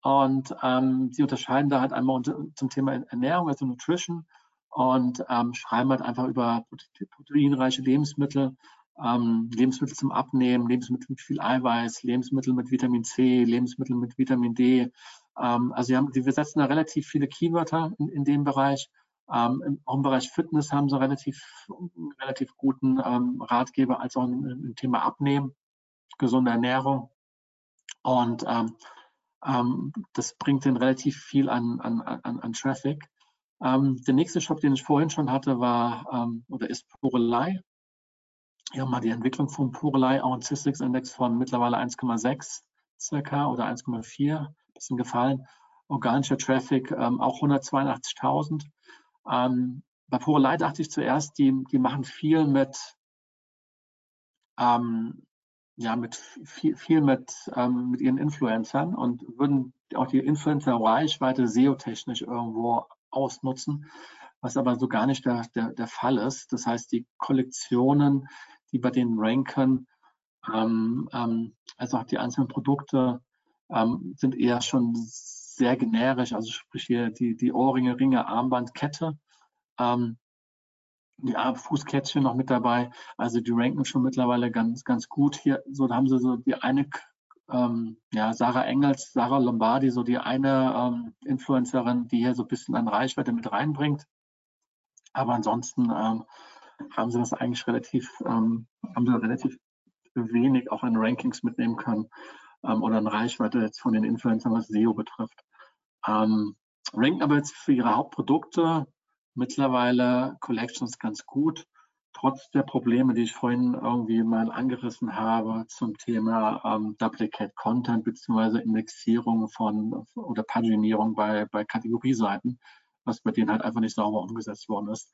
Und ähm, sie unterscheiden da halt einmal unter, zum Thema Ernährung, also Nutrition, und ähm, schreiben halt einfach über proteinreiche Lebensmittel, ähm, Lebensmittel zum Abnehmen, Lebensmittel mit viel Eiweiß, Lebensmittel mit Vitamin C, Lebensmittel mit Vitamin D. Ähm, also haben, wir setzen da relativ viele Keywörter in, in dem Bereich. Ähm, auch im Bereich Fitness haben sie relativ, relativ guten ähm, Ratgeber, als auch im, im Thema Abnehmen, gesunde Ernährung. Und ähm, ähm, das bringt den relativ viel an, an, an, an Traffic. Ähm, der nächste Shop, den ich vorhin schon hatte, war ähm, oder ist Purelei. Hier haben wir die Entwicklung von Purelei, auch ein Cystix Index von mittlerweile 1,6 circa oder 1,4, bisschen gefallen. Organischer Traffic ähm, auch 182.000. Ähm, bei Purelei dachte ich zuerst, die, die machen viel mit ähm, ja, mit viel, viel mit, ähm, mit ihren Influencern und würden auch die Influencer-Reichweite SEO-technisch irgendwo ausnutzen, was aber so gar nicht der, der, der Fall ist. Das heißt, die Kollektionen, die bei denen ranken, ähm, ähm, also auch die einzelnen Produkte, ähm, sind eher schon sehr generisch, also sprich hier die, die Ohrringe, Ringe, Armband, Kette. Ähm, die Fußkettchen noch mit dabei. Also die ranken schon mittlerweile ganz, ganz gut. Hier, so da haben sie so die eine, ähm, ja, Sarah Engels, Sarah Lombardi, so die eine ähm, Influencerin, die hier so ein bisschen an Reichweite mit reinbringt. Aber ansonsten ähm, haben sie das eigentlich relativ, ähm, haben sie relativ wenig auch an Rankings mitnehmen können ähm, oder an Reichweite jetzt von den Influencern, was SEO betrifft. Ähm, ranken aber jetzt für ihre Hauptprodukte mittlerweile Collections ganz gut, trotz der Probleme, die ich vorhin irgendwie mal angerissen habe zum Thema ähm, Duplicate Content bzw. Indexierung von oder Paginierung bei, bei Kategorieseiten, was bei denen halt einfach nicht sauber umgesetzt worden ist.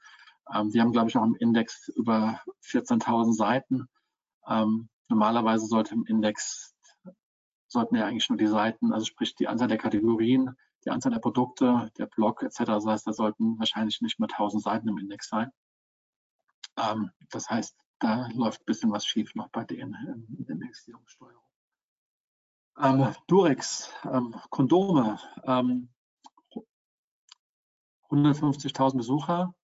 Ähm, die haben, glaube ich, auch im Index über 14.000 Seiten. Ähm, normalerweise sollte im Index sollten ja eigentlich nur die Seiten, also sprich die Anzahl der Kategorien, die Anzahl der Produkte, der Blog etc. Das heißt, da sollten wahrscheinlich nicht mehr 1000 Seiten im Index sein. Ähm, das heißt, da läuft ein bisschen was schief noch bei denen in Indexierungssteuerung. Ähm, Durex, ähm, Kondome, 150.000 ähm, Besucher,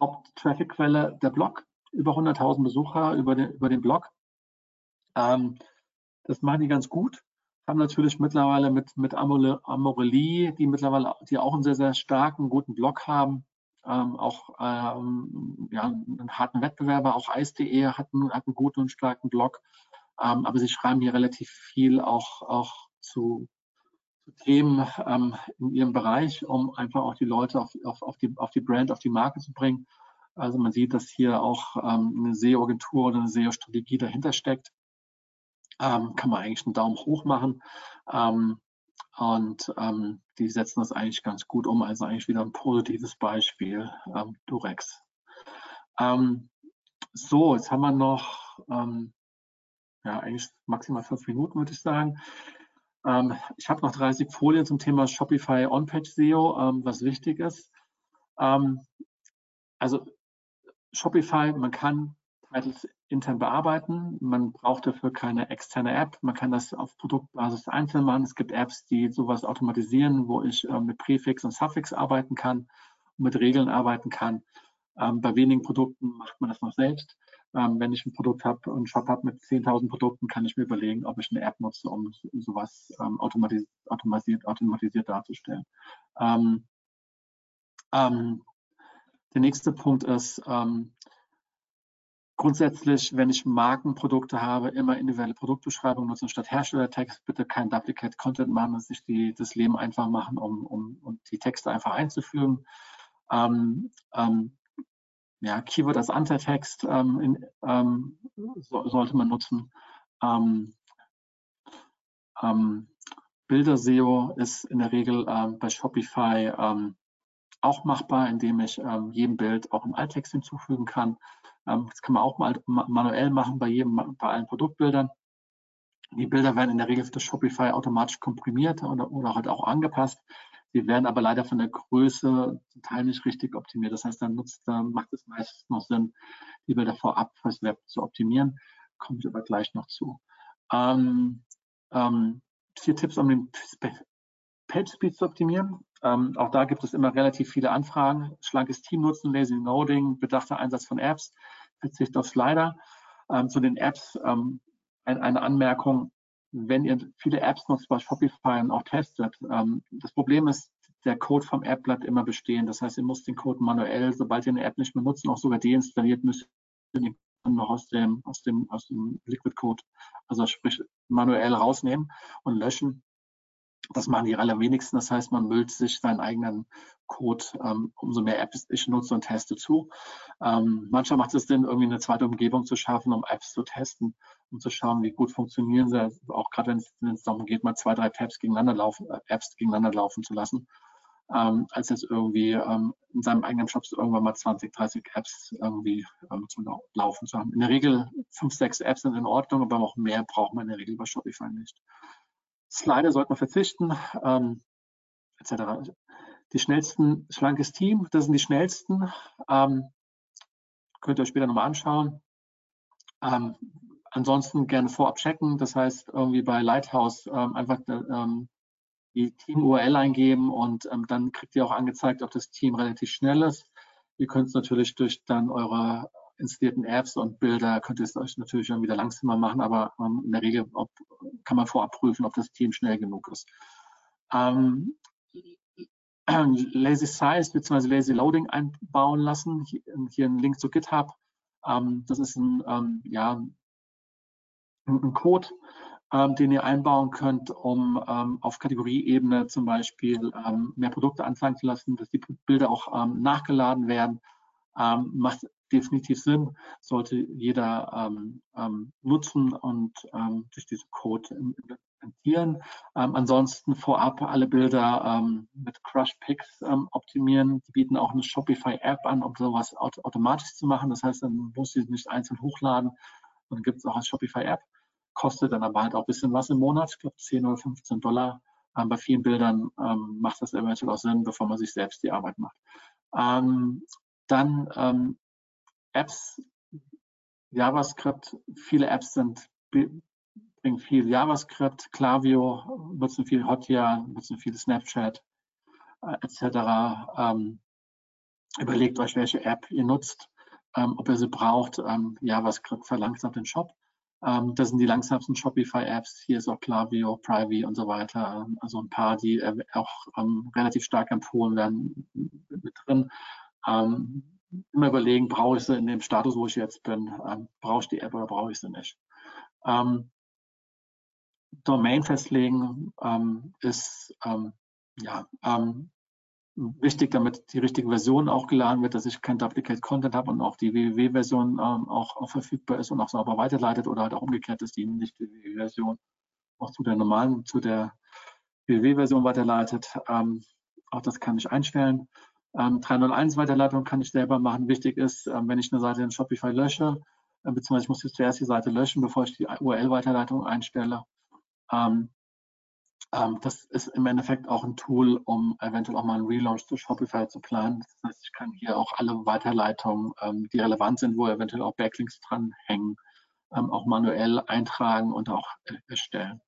Haupttrafficquelle der Blog, über 100.000 Besucher über den, über den Blog. Ähm, das machen die ganz gut haben natürlich mittlerweile mit, mit Amorelie, die mittlerweile, die auch einen sehr, sehr starken, guten Blog haben, ähm, auch ähm, ja, einen harten Wettbewerber, auch Eis.de hat, einen, hat einen guten und starken Blog. Ähm, aber sie schreiben hier relativ viel auch, auch zu, zu Themen ähm, in ihrem Bereich, um einfach auch die Leute auf, auf, auf, die, auf die Brand, auf die Marke zu bringen. Also man sieht, dass hier auch ähm, eine SEO-Agentur oder eine SEO-Strategie dahinter steckt ähm, kann man eigentlich einen Daumen hoch machen. Ähm, und ähm, die setzen das eigentlich ganz gut um. Also eigentlich wieder ein positives Beispiel, ähm, Durex. Ähm, so, jetzt haben wir noch, ähm, ja, eigentlich maximal fünf Minuten, würde ich sagen. ich habe noch 30 Folien zum Thema Shopify On-Page SEO, was wichtig ist. also Shopify, man kann Titles intern bearbeiten. Man braucht dafür keine externe App. Man kann das auf Produktbasis einzeln machen. Es gibt Apps, die sowas automatisieren, wo ich äh, mit Präfix und Suffix arbeiten kann mit Regeln arbeiten kann. Ähm, bei wenigen Produkten macht man das noch selbst. Ähm, wenn ich ein Produkt habe, einen Shop habe mit 10.000 Produkten, kann ich mir überlegen, ob ich eine App nutze, um sowas ähm, automatis automatisiert, automatisiert darzustellen. Ähm, ähm, der nächste Punkt ist, ähm, grundsätzlich, wenn ich Markenprodukte habe, immer individuelle Produktbeschreibung nutzen statt Herstellertext. Bitte kein Duplicate Content machen, dass sich die, das Leben einfach machen, um, um, um die Texte einfach einzufügen. Ähm, ähm, ja, Keyword als Antext ähm, in, ähm, so, sollte man nutzen. Ähm, ähm, Bilder-SEO ist in der Regel bei Shopify auch machbar, indem ich jedem Bild auch einen Alttext hinzufügen kann. Ähm, das kann man auch mal manuell machen bei jedem, bei allen Produktbildern. Die Bilder werden in der Regel das Shopify automatisch komprimiert oder, oder halt auch angepasst. Sie werden aber leider von der Größe zum Teil nicht richtig optimiert. Das heißt, dann nutzt, dann macht es meistens noch Sinn, die Bilder vorab fürs Web zu optimieren. Komme ich aber gleich noch zu. Ähm, ähm, vier Tipps, um den Page Speed zu optimieren. Ähm, auch da gibt es immer relativ viele Anfragen. Schlankes Team nutzen, Lazy Noding, bedachter Einsatz von Apps, Verzicht auf Slider. Ähm, zu den Apps ähm, ein, eine Anmerkung wenn ihr viele Apps nutzt bei Shopify und auch testet, ähm, das Problem ist, der Code vom App bleibt immer bestehen. Das heißt, ihr müsst den Code manuell, sobald ihr eine App nicht mehr nutzt auch sogar deinstalliert, müsst ihr den noch aus dem, aus dem, aus dem Liquid Code, also sprich manuell rausnehmen und löschen. Das machen die allerwenigsten. Das heißt, man müllt sich seinen eigenen Code, ähm, umso mehr Apps ich nutze und teste zu. Ähm, manchmal macht es Sinn, irgendwie eine zweite Umgebung zu schaffen, um Apps zu testen, um zu schauen, wie gut funktionieren sie. Auch gerade wenn es darum geht, mal zwei, drei Tabs gegeneinander laufen, äh, Apps gegeneinander laufen zu lassen. Ähm, als jetzt irgendwie ähm, in seinem eigenen Shop irgendwann mal 20, 30 Apps irgendwie ähm, zum Laufen zu haben. In der Regel fünf, sechs Apps sind in Ordnung, aber auch mehr braucht man in der Regel bei Shopify nicht. Slider sollte man verzichten, ähm, etc. Die schnellsten, schlankes Team, das sind die schnellsten. Ähm, könnt ihr euch später nochmal anschauen. Ähm, ansonsten gerne vorab checken, das heißt irgendwie bei Lighthouse ähm, einfach ähm, die Team-URL eingeben und ähm, dann kriegt ihr auch angezeigt, ob das Team relativ schnell ist. Ihr könnt es natürlich durch dann eure installierten Apps und Bilder könnt ihr es euch natürlich dann wieder langsamer machen, aber ähm, in der Regel ob, kann man vorab prüfen, ob das Team schnell genug ist. Ähm, Lazy Size bzw. Lazy Loading einbauen lassen. Hier, hier ein Link zu GitHub. Ähm, das ist ein, ähm, ja, ein Code, ähm, den ihr einbauen könnt, um ähm, auf Kategorieebene zum Beispiel ähm, mehr Produkte anzeigen zu lassen, dass die Bilder auch ähm, nachgeladen werden. Ähm, macht definitiv Sinn, sollte jeder ähm, ähm, nutzen und ähm, durch diesen Code implementieren. Ähm, ansonsten vorab alle Bilder ähm, mit Crush Picks ähm, optimieren. Die bieten auch eine Shopify App an, um sowas aut automatisch zu machen. Das heißt, dann muss sie nicht einzeln hochladen. Dann gibt es auch eine Shopify App. Kostet dann aber halt auch ein bisschen was im Monat, ich glaube 10 oder 15 Dollar. bei vielen Bildern macht das eventuell auch Sinn, bevor man sich selbst die Arbeit macht. dann Apps, JavaScript, viele Apps sind, bringen viel JavaScript, Klaviyo, nutzen viel Hotjar, nutzen viel Snapchat, äh, etc. Ähm, überlegt euch, welche App ihr nutzt, ähm, ob ihr sie braucht. Ähm, JavaScript verlangsamt den Shop. Ähm, das sind die langsamsten Shopify-Apps. Hier ist auch Klaviyo, Privy und so weiter. Ähm, also ein paar, die äh, auch ähm, relativ stark empfohlen werden, mit drin. Immer überlegen, brauche ich sie in dem Status, wo ich jetzt bin, ähm, brauche ich die App oder brauche ich sie nicht. Ähm, Domain festlegen ähm, ist ähm, ja, ähm, wichtig, damit die richtige Version auch geladen wird, dass ich kein Duplicate Content habe und auch die www-Version ähm, auch, auch, verfügbar ist und auch sauber weiterleitet oder halt auch umgekehrt ist, die nicht www-Version auch zu der normalen, zu der www-Version weiterleitet. auch das kann ich einstellen. Ähm, 301 Weiterleitung kann ich selber machen. Wichtig ist, ähm, wenn ich eine Seite in Shopify lösche, äh, beziehungsweise ich muss jetzt zuerst die Seite löschen, bevor ich die URL-Weiterleitung einstelle. Ähm, Ähm, das ist im Endeffekt auch ein Tool, um eventuell auch mal einen Relaunch zu Shopify zu planen. Das heißt, ich kann hier auch alle Weiterleitungen, ähm, die relevant sind, wo eventuell auch Backlinks dranhängen, ähm, auch manuell eintragen und auch äh, erstellen.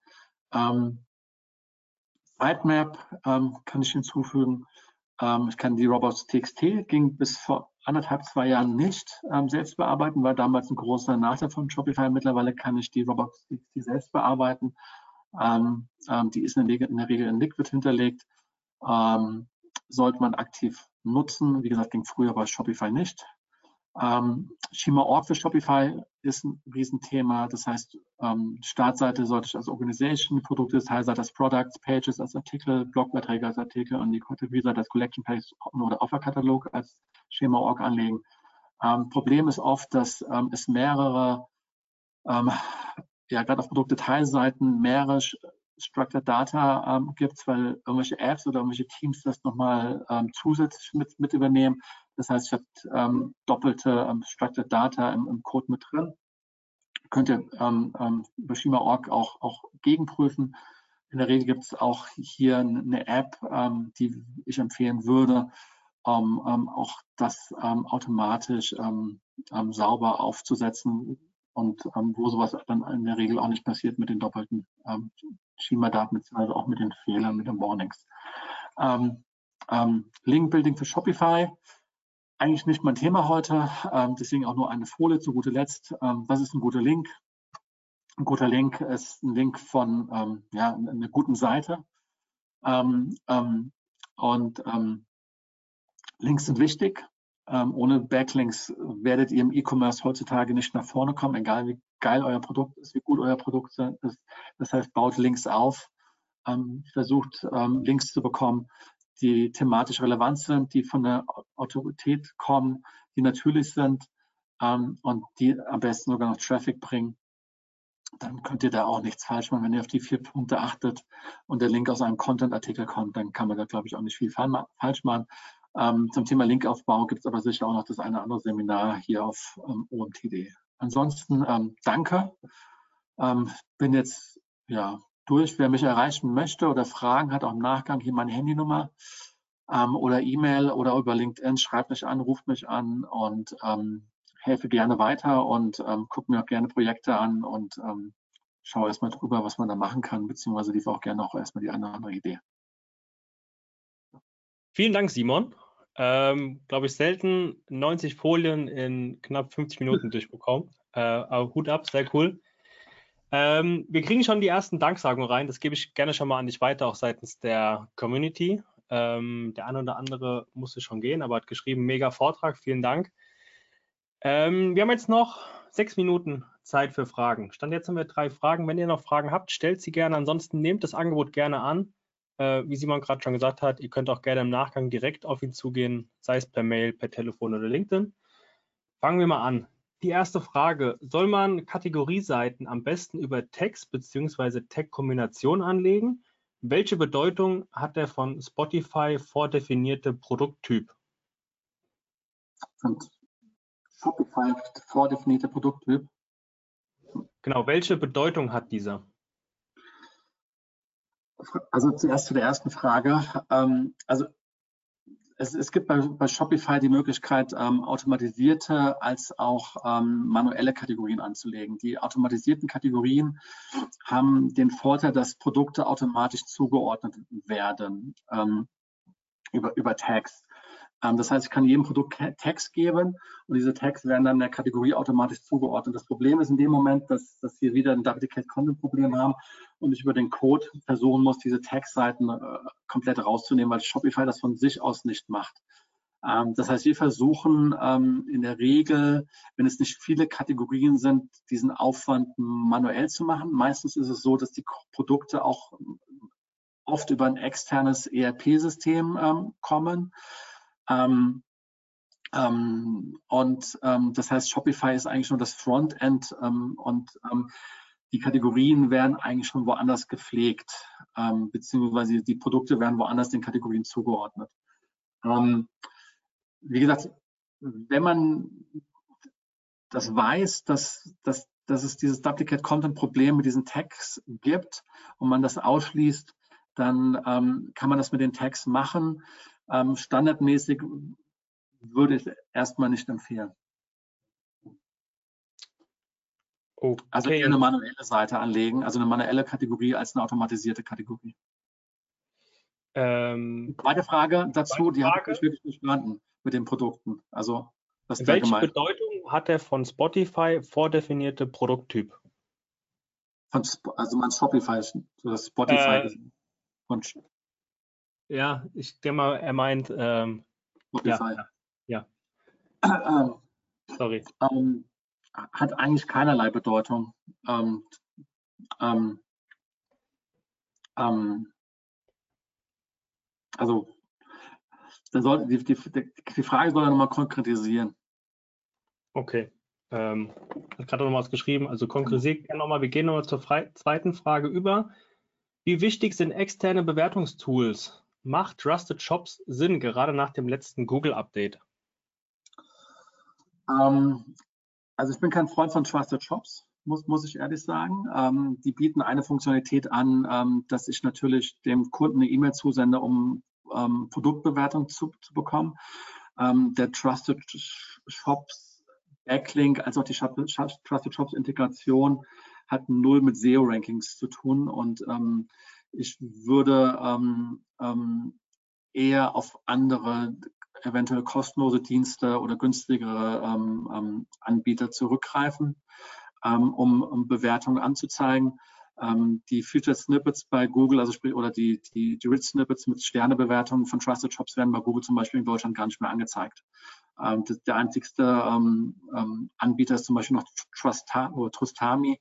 Sitemap kann ich hinzufügen. Ähm, ich kann die Robots.txt, ging bis vor anderthalb, zwei Jahren nicht ähm, selbst bearbeiten, war damals ein großer Nachteil von Shopify. Mittlerweile kann ich die Robots.txt selbst bearbeiten. Ähm, ähm, die ist in der, Regel, in der Regel in Liquid hinterlegt. Ähm, sollte man aktiv nutzen. Wie gesagt, ging früher bei Shopify nicht. Ähm, Schema.org für Shopify ist ein Riesenthema. Das heißt, ähm, Startseite sollte ich als Organisation, Produkte, Teilseite als Products, Pages als Artikel, Blogbeiträge als Artikel und die Kategorieseite als Collection Page oder Offerkatalog als Schema.org anlegen. Ähm, Problem ist oft, dass ähm, es mehrere, ähm, ja gerade auf Produktdetailseiten mehrere Structured Data ähm, gibt, weil irgendwelche Apps oder irgendwelche Teams das nochmal ähm, zusätzlich mit, mit übernehmen. Das heißt, ich habe ähm, doppelte ähm, Structured Data im, im, Code mit drin. Könnt ihr ähm, ähm, über Schema.org auch, auch gegenprüfen. In der Regel gibt es auch hier eine App, ähm, die ich empfehlen würde, ähm, auch das automatisch sauber aufzusetzen und wo sowas dann in der Regel auch nicht passiert mit den doppelten Schema-Daten, beziehungsweise auch mit den Fehlern, mit den Warnings. Link-Building für Shopify eigentlich nicht mein Thema heute, ähm, deswegen auch nur eine Folie zu guter Letzt. Ähm, was ist ein guter Link? Ein guter Link ist ein Link von ähm, ja, einer guten Seite. Und Links sind wichtig. ohne Backlinks werdet ihr im E-Commerce heutzutage nicht nach vorne kommen, egal wie geil euer Produkt ist, wie gut euer Produkt ist. Das heißt, baut Links auf, versucht Links zu bekommen, die thematisch relevant sind, die von der Autorität kommen, die natürlich sind ähm, und die am besten sogar noch Traffic bringen, dann könnt ihr da auch nichts falsch machen. Wenn ihr auf die vier Punkte achtet und der Link aus einem Content-Artikel kommt, dann kann man da, glaube ich, auch nicht viel falsch machen. Ähm, zum Thema Linkaufbau gibt es aber sicher auch noch das eine oder andere Seminar hier auf ähm, OMTD. Ansonsten ähm, danke. Ähm, bin jetzt ja durch. Wer mich erreichen möchte oder Fragen hat, auch im Nachgang hier meine Handynummer ähm, oder E-Mail oder über LinkedIn, schreibt mich an, ruft mich an und ähm, helfe gerne weiter und ähm, gucke mir auch gerne Projekte an und ähm, schaue erstmal drüber, was man da machen kann, beziehungsweise liefere auch gerne auch erstmal die eine oder andere Idee. Vielen Dank, Simon. Ähm, Glaube ich, selten 90 Folien in knapp 50 Minuten *laughs* durchbekommen. Äh, aber Hut ab, sehr cool. Ähm, wir kriegen schon die ersten Danksagungen rein. Das gebe ich gerne schon mal an dich weiter, auch seitens der Community. Ähm, der eine oder andere musste schon gehen, aber hat geschrieben, mega Vortrag, vielen Dank. Ähm, wir haben jetzt noch sechs Minuten Zeit für Fragen. Stand jetzt haben wir drei Fragen. Wenn ihr noch Fragen habt, stellt sie gerne. Ansonsten nehmt das Angebot gerne an. Äh, wie Simon gerade schon gesagt hat, ihr könnt auch gerne im Nachgang direkt auf ihn zugehen, sei es per Mail, per Telefon oder LinkedIn. Fangen wir mal an. Die erste Frage, soll man Kategorieseiten am besten über Text bzw. Tag-Kombination anlegen? Welche Bedeutung hat der von Spotify vordefinierte Produkttyp? Und Shopify vordefinierte Produkttyp? Genau, welche Bedeutung hat dieser? Also zuerst zu der ersten Frage. Ähm, also es, es gibt bei, bei, Shopify die Möglichkeit, ähm, automatisierte als auch ähm, manuelle Kategorien anzulegen. Die automatisierten Kategorien haben den Vorteil, dass Produkte automatisch zugeordnet werden ähm, über, über Tags. Ähm, das heißt, ich kann jedem Produkt Tags geben und diese Tags werden dann der Kategorie automatisch zugeordnet. Das Problem ist in dem Moment, dass, dass wir wieder ein Duplicate Content Problem haben und ich über den Code versuchen muss, diese Tag-Seiten äh, komplett rauszunehmen, weil Shopify das von sich aus nicht macht. Ähm, das heißt, wir versuchen ähm, in der Regel, wenn es nicht viele Kategorien sind, diesen Aufwand manuell zu machen. Meistens ist es so, dass die Produkte auch oft über ein externes ERP-System ähm, kommen. Ähm, ähm, und ähm, das heißt, Shopify ist eigentlich nur das Frontend ähm, und ähm, die Kategorien werden eigentlich schon woanders gepflegt, beziehungsweise die Produkte werden woanders den Kategorien zugeordnet. wie gesagt, wenn man das weiß, dass, dass, dass es dieses Duplicate Content Problem mit diesen Tags gibt und man das ausschließt, dann ähm, kann man das mit den Tags machen. Ähm, standardmäßig würde ich erstmal nicht empfehlen. Okay. Also eher eine manuelle Seite anlegen, also eine manuelle Kategorie als eine automatisierte Kategorie. Ähm, Zweite Frage dazu, die habe ich wirklich nicht verstanden mit den Produkten. Also was Welche gemeint? Bedeutung hat er von Spotify vordefinierte Produkttyp? Von, also man Shopify, das Spotify. Äh, von, ja, ich denke mal, er meint ähm, Spotify. Ja. ja. Ähm, Sorry. Ähm, hat eigentlich keinerlei Bedeutung. Ähm, ähm, ähm, also soll, die, die, die, Frage soll er nochmal konkretisieren. Okay. Ähm, ich gerade noch was geschrieben. Also konkretisiert gerne nochmal. Wir gehen nochmal zur zweiten Frage über. Wie wichtig sind externe Bewertungstools? Macht Trusted Shops Sinn, gerade nach dem letzten Google-Update? Ähm, also ich bin kein Freund von Trusted Shops, muss, muss ich ehrlich sagen. Ähm, die bieten eine Funktionalität an, ähm, dass ich natürlich dem Kunden eine E-Mail zusende, um ähm, Produktbewertung zu, zu bekommen. Ähm, der Trusted Shops Backlink als auch die Trusted Shops Integration hat null mit SEO-Rankings zu tun und ähm, ich würde ähm, eher auf andere eventuell kostenlose Dienste oder günstigere ähm, ähm, Anbieter zurückgreifen, ähm, um, um, Bewertungen anzuzeigen. Ähm, die Featured Snippets bei Google, also sprich, oder die, die, die Rich Snippets mit Sternebewertungen von Trusted Shops werden bei Google zum Beispiel in Deutschland gar nicht mehr angezeigt. Ähm, der einzigste ähm, Anbieter ist zum Beispiel noch Trustami,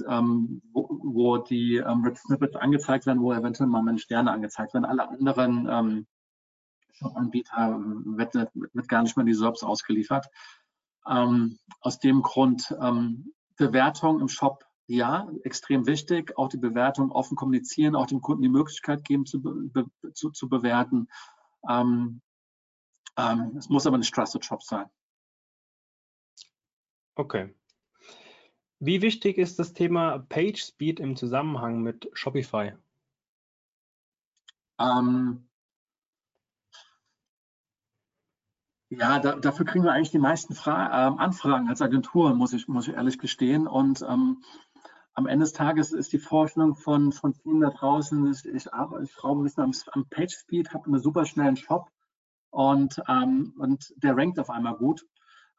wo, wo, die ähm, Rich Snippets angezeigt werden, wo eventuell mal meine Sterne angezeigt werden. Alle anderen Shop-Anbieter wird, wird, gar nicht mehr die SERPs ausgeliefert. Ähm, aus dem Grund ähm, Bewertung im Shop, ja, extrem wichtig. Auch die Bewertung offen kommunizieren, auch dem Kunden die Möglichkeit geben zu, be, zu, zu bewerten. Ähm, ähm, es muss aber nicht Trusted Shop sein. Okay. Wie wichtig ist das Thema Page Speed im Zusammenhang mit Shopify? Ähm, Ja, da, dafür kriegen wir eigentlich die meisten Fra äh, Anfragen als Agentur, muss ich, muss ich ehrlich gestehen. Und ähm, am Ende des Tages ist die Vorstellung von, von vielen da draußen, ich, ich, ich schraube ein bisschen am, am Page Speed, habe einen super schnellen Shop und, ähm, und der rankt auf einmal gut.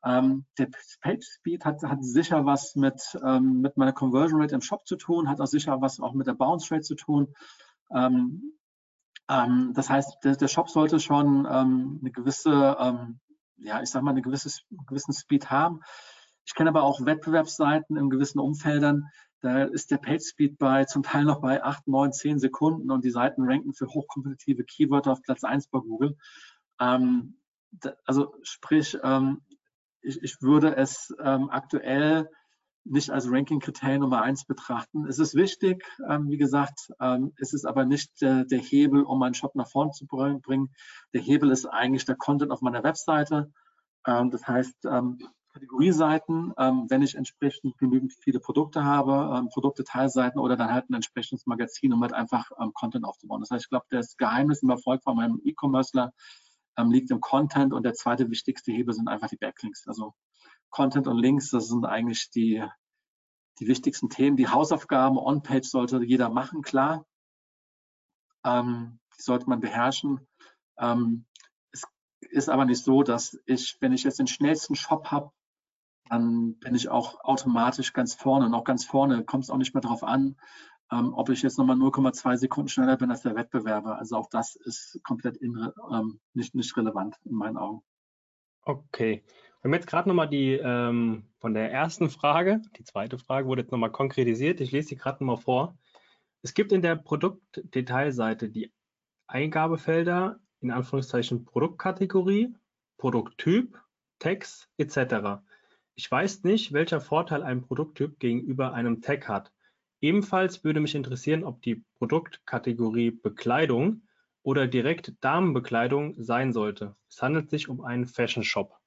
Ähm, der Page Speed hat, hat sicher was mit, ähm, mit meiner Conversion Rate im Shop zu tun, hat auch sicher was auch mit der Bounce Rate zu tun. Ähm, ähm, das heißt, der, der, Shop sollte schon ähm, eine gewisse ähm, ja, ich sag mal, einen gewisses, gewissen Speed haben. Ich kenne aber auch Wettbewerbsseiten in gewissen Umfeldern, da ist der Page Speed bei zum Teil noch bei 8, 9, 10 Sekunden und die Seiten ranken für hochkompetitive Keywörter auf Platz 1 bei Google. Also sprich, ich, ich, würde es ähm, aktuell nicht als Ranking-Kriterium Nummer eins betrachten. Es ist wichtig, ähm, wie gesagt, ähm, es ist aber nicht äh, der Hebel, um meinen Shop nach vorne zu bringen. Der Hebel ist eigentlich der Content auf meiner Webseite. Ähm, das heißt, ähm, Kategorieseiten, ähm, wenn ich entsprechend genügend viele Produkte habe, ähm, Produktdetailseiten oder dann halt ein entsprechendes Magazin, um halt einfach Content aufzubauen. Das heißt, ich glaube, das Geheimnis im Erfolg von meinem E-Commercer liegt im Content und der zweite wichtigste Hebel sind einfach die Backlinks. Also Content und Links, das sind eigentlich die, die wichtigsten Themen. Die Hausaufgaben on-page sollte jeder machen, klar. Ähm, die sollte man beherrschen. Ähm, es ist aber nicht so, dass ich, wenn ich jetzt den schnellsten Shop habe, dann bin ich auch automatisch ganz vorne. Und auch ganz vorne kommt es auch nicht mehr darauf an, ähm, ob ich jetzt nochmal 0,2 Sekunden schneller bin als der Wettbewerber. Also auch das ist komplett in, ähm, nicht, nicht relevant in meinen Augen. Okay. Wir haben jetzt gerade nochmal die ähm, von der ersten Frage, die zweite Frage wurde jetzt nochmal konkretisiert. Ich lese sie gerade nochmal vor. Es gibt in der Produktdetailseite die Eingabefelder in Anführungszeichen Produktkategorie, Produkttyp, Text etc. Ich weiß nicht, welcher Vorteil ein Produkttyp gegenüber einem Tag hat. Ebenfalls würde mich interessieren, ob die Produktkategorie Bekleidung oder direkt Damenbekleidung sein sollte. Es handelt sich um einen Fashion Shop.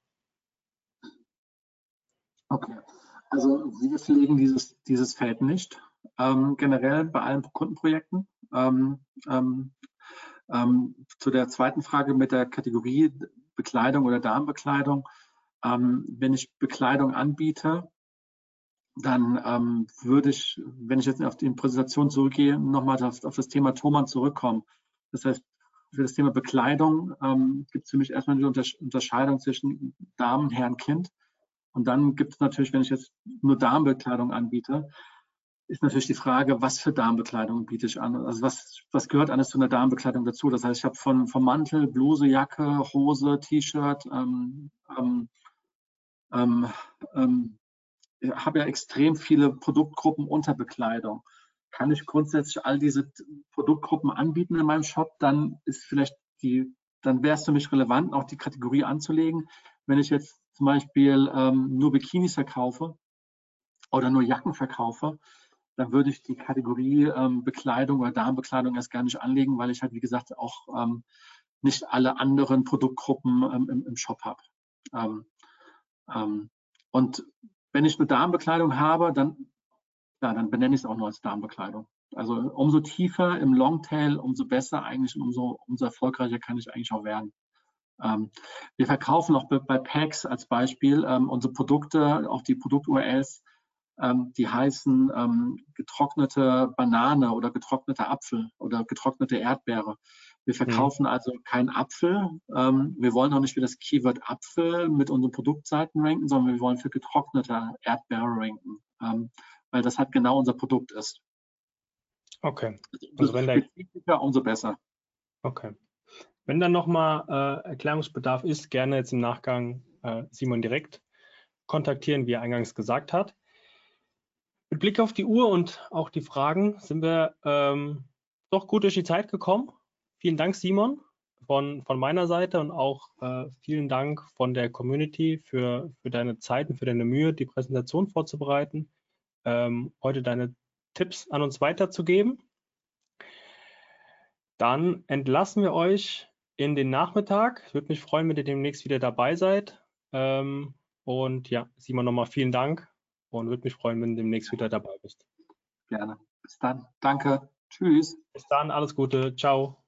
Okay, also wir pflegen dieses, dieses Feld nicht. Ähm, generell bei allen Kundenprojekten. Ähm, ähm, ähm, zu der zweiten Frage mit der Kategorie Bekleidung oder Darmbekleidung. Ähm, wenn ich Bekleidung anbiete, dann ähm, würde ich, wenn ich jetzt auf die Präsentation zurückgehe, nochmal auf, auf, das Thema Thomann zurückkommen. Das heißt, für das Thema Bekleidung ähm, gibt es für mich erstmal die Unterscheidung zwischen Damen, Herren, Kind. Und dann gibt es natürlich, wenn ich jetzt nur Damenbekleidung anbiete, ist natürlich die Frage, was für Damenbekleidung biete ich an? Also was, was gehört alles zu einer Damenbekleidung dazu? Das heißt, ich habe von vom Mantel, Bluse, Jacke, Hose, T-Shirt, ähm, ähm, ähm, ähm habe ja extrem viele Produktgruppen unter Bekleidung. Kann ich grundsätzlich all diese Produktgruppen anbieten in meinem Shop, dann ist vielleicht die, dann wäre es für mich relevant, auch die Kategorie anzulegen. Wenn ich jetzt zum Beispiel ähm, nur Bikinis verkaufe oder nur Jacken verkaufe, dann würde ich die Kategorie ähm, Bekleidung oder Darmbekleidung erst gar nicht anlegen, weil ich halt, wie gesagt, auch ähm, nicht alle anderen Produktgruppen ähm, im, im, Shop habe. Ähm, ähm, und wenn ich eine Darmbekleidung habe, dann, ja, dann benenne ich es auch nur als Darmbekleidung. Also umso tiefer im Longtail, umso besser eigentlich und umso, umso erfolgreicher kann ich eigentlich auch werden. Ähm, wir verkaufen auch bei, Packs als Beispiel ähm, unsere Produkte, auch die Produkt-URLs, ähm, die heißen ähm, getrocknete Banane oder getrockneter Apfel oder getrocknete Erdbeere. Wir mhm. verkaufen mhm. also keinen Apfel. Ähm, wir wollen auch nicht für das Keyword Apfel mit unseren Produktseiten ranken, sondern wir wollen für getrocknete Erdbeere ranken, ähm, weil das halt genau unser Produkt ist. Okay. Also wenn der umso besser. Okay. Wenn dann nochmal äh, Erklärungsbedarf ist, gerne jetzt im Nachgang äh, Simon direkt kontaktieren, wie er eingangs gesagt hat. Mit Blick auf die Uhr und auch die Fragen sind wir ähm, doch gut durch die Zeit gekommen. Vielen Dank, Simon, von, von meiner Seite und auch äh, vielen Dank von der Community für, für deine Zeit und für deine Mühe, die Präsentation vorzubereiten, ähm, heute deine Tipps an uns weiterzugeben. Dann entlassen wir euch in den Nachmittag. Ich würde mich freuen, wenn ihr demnächst wieder dabei seid. Ähm, und ja, Simon, nochmal vielen Dank und würde mich freuen, wenn du demnächst wieder dabei bist. Gerne. Bis dann. Danke. Tschüss. Bis dann. Alles Gute. Ciao.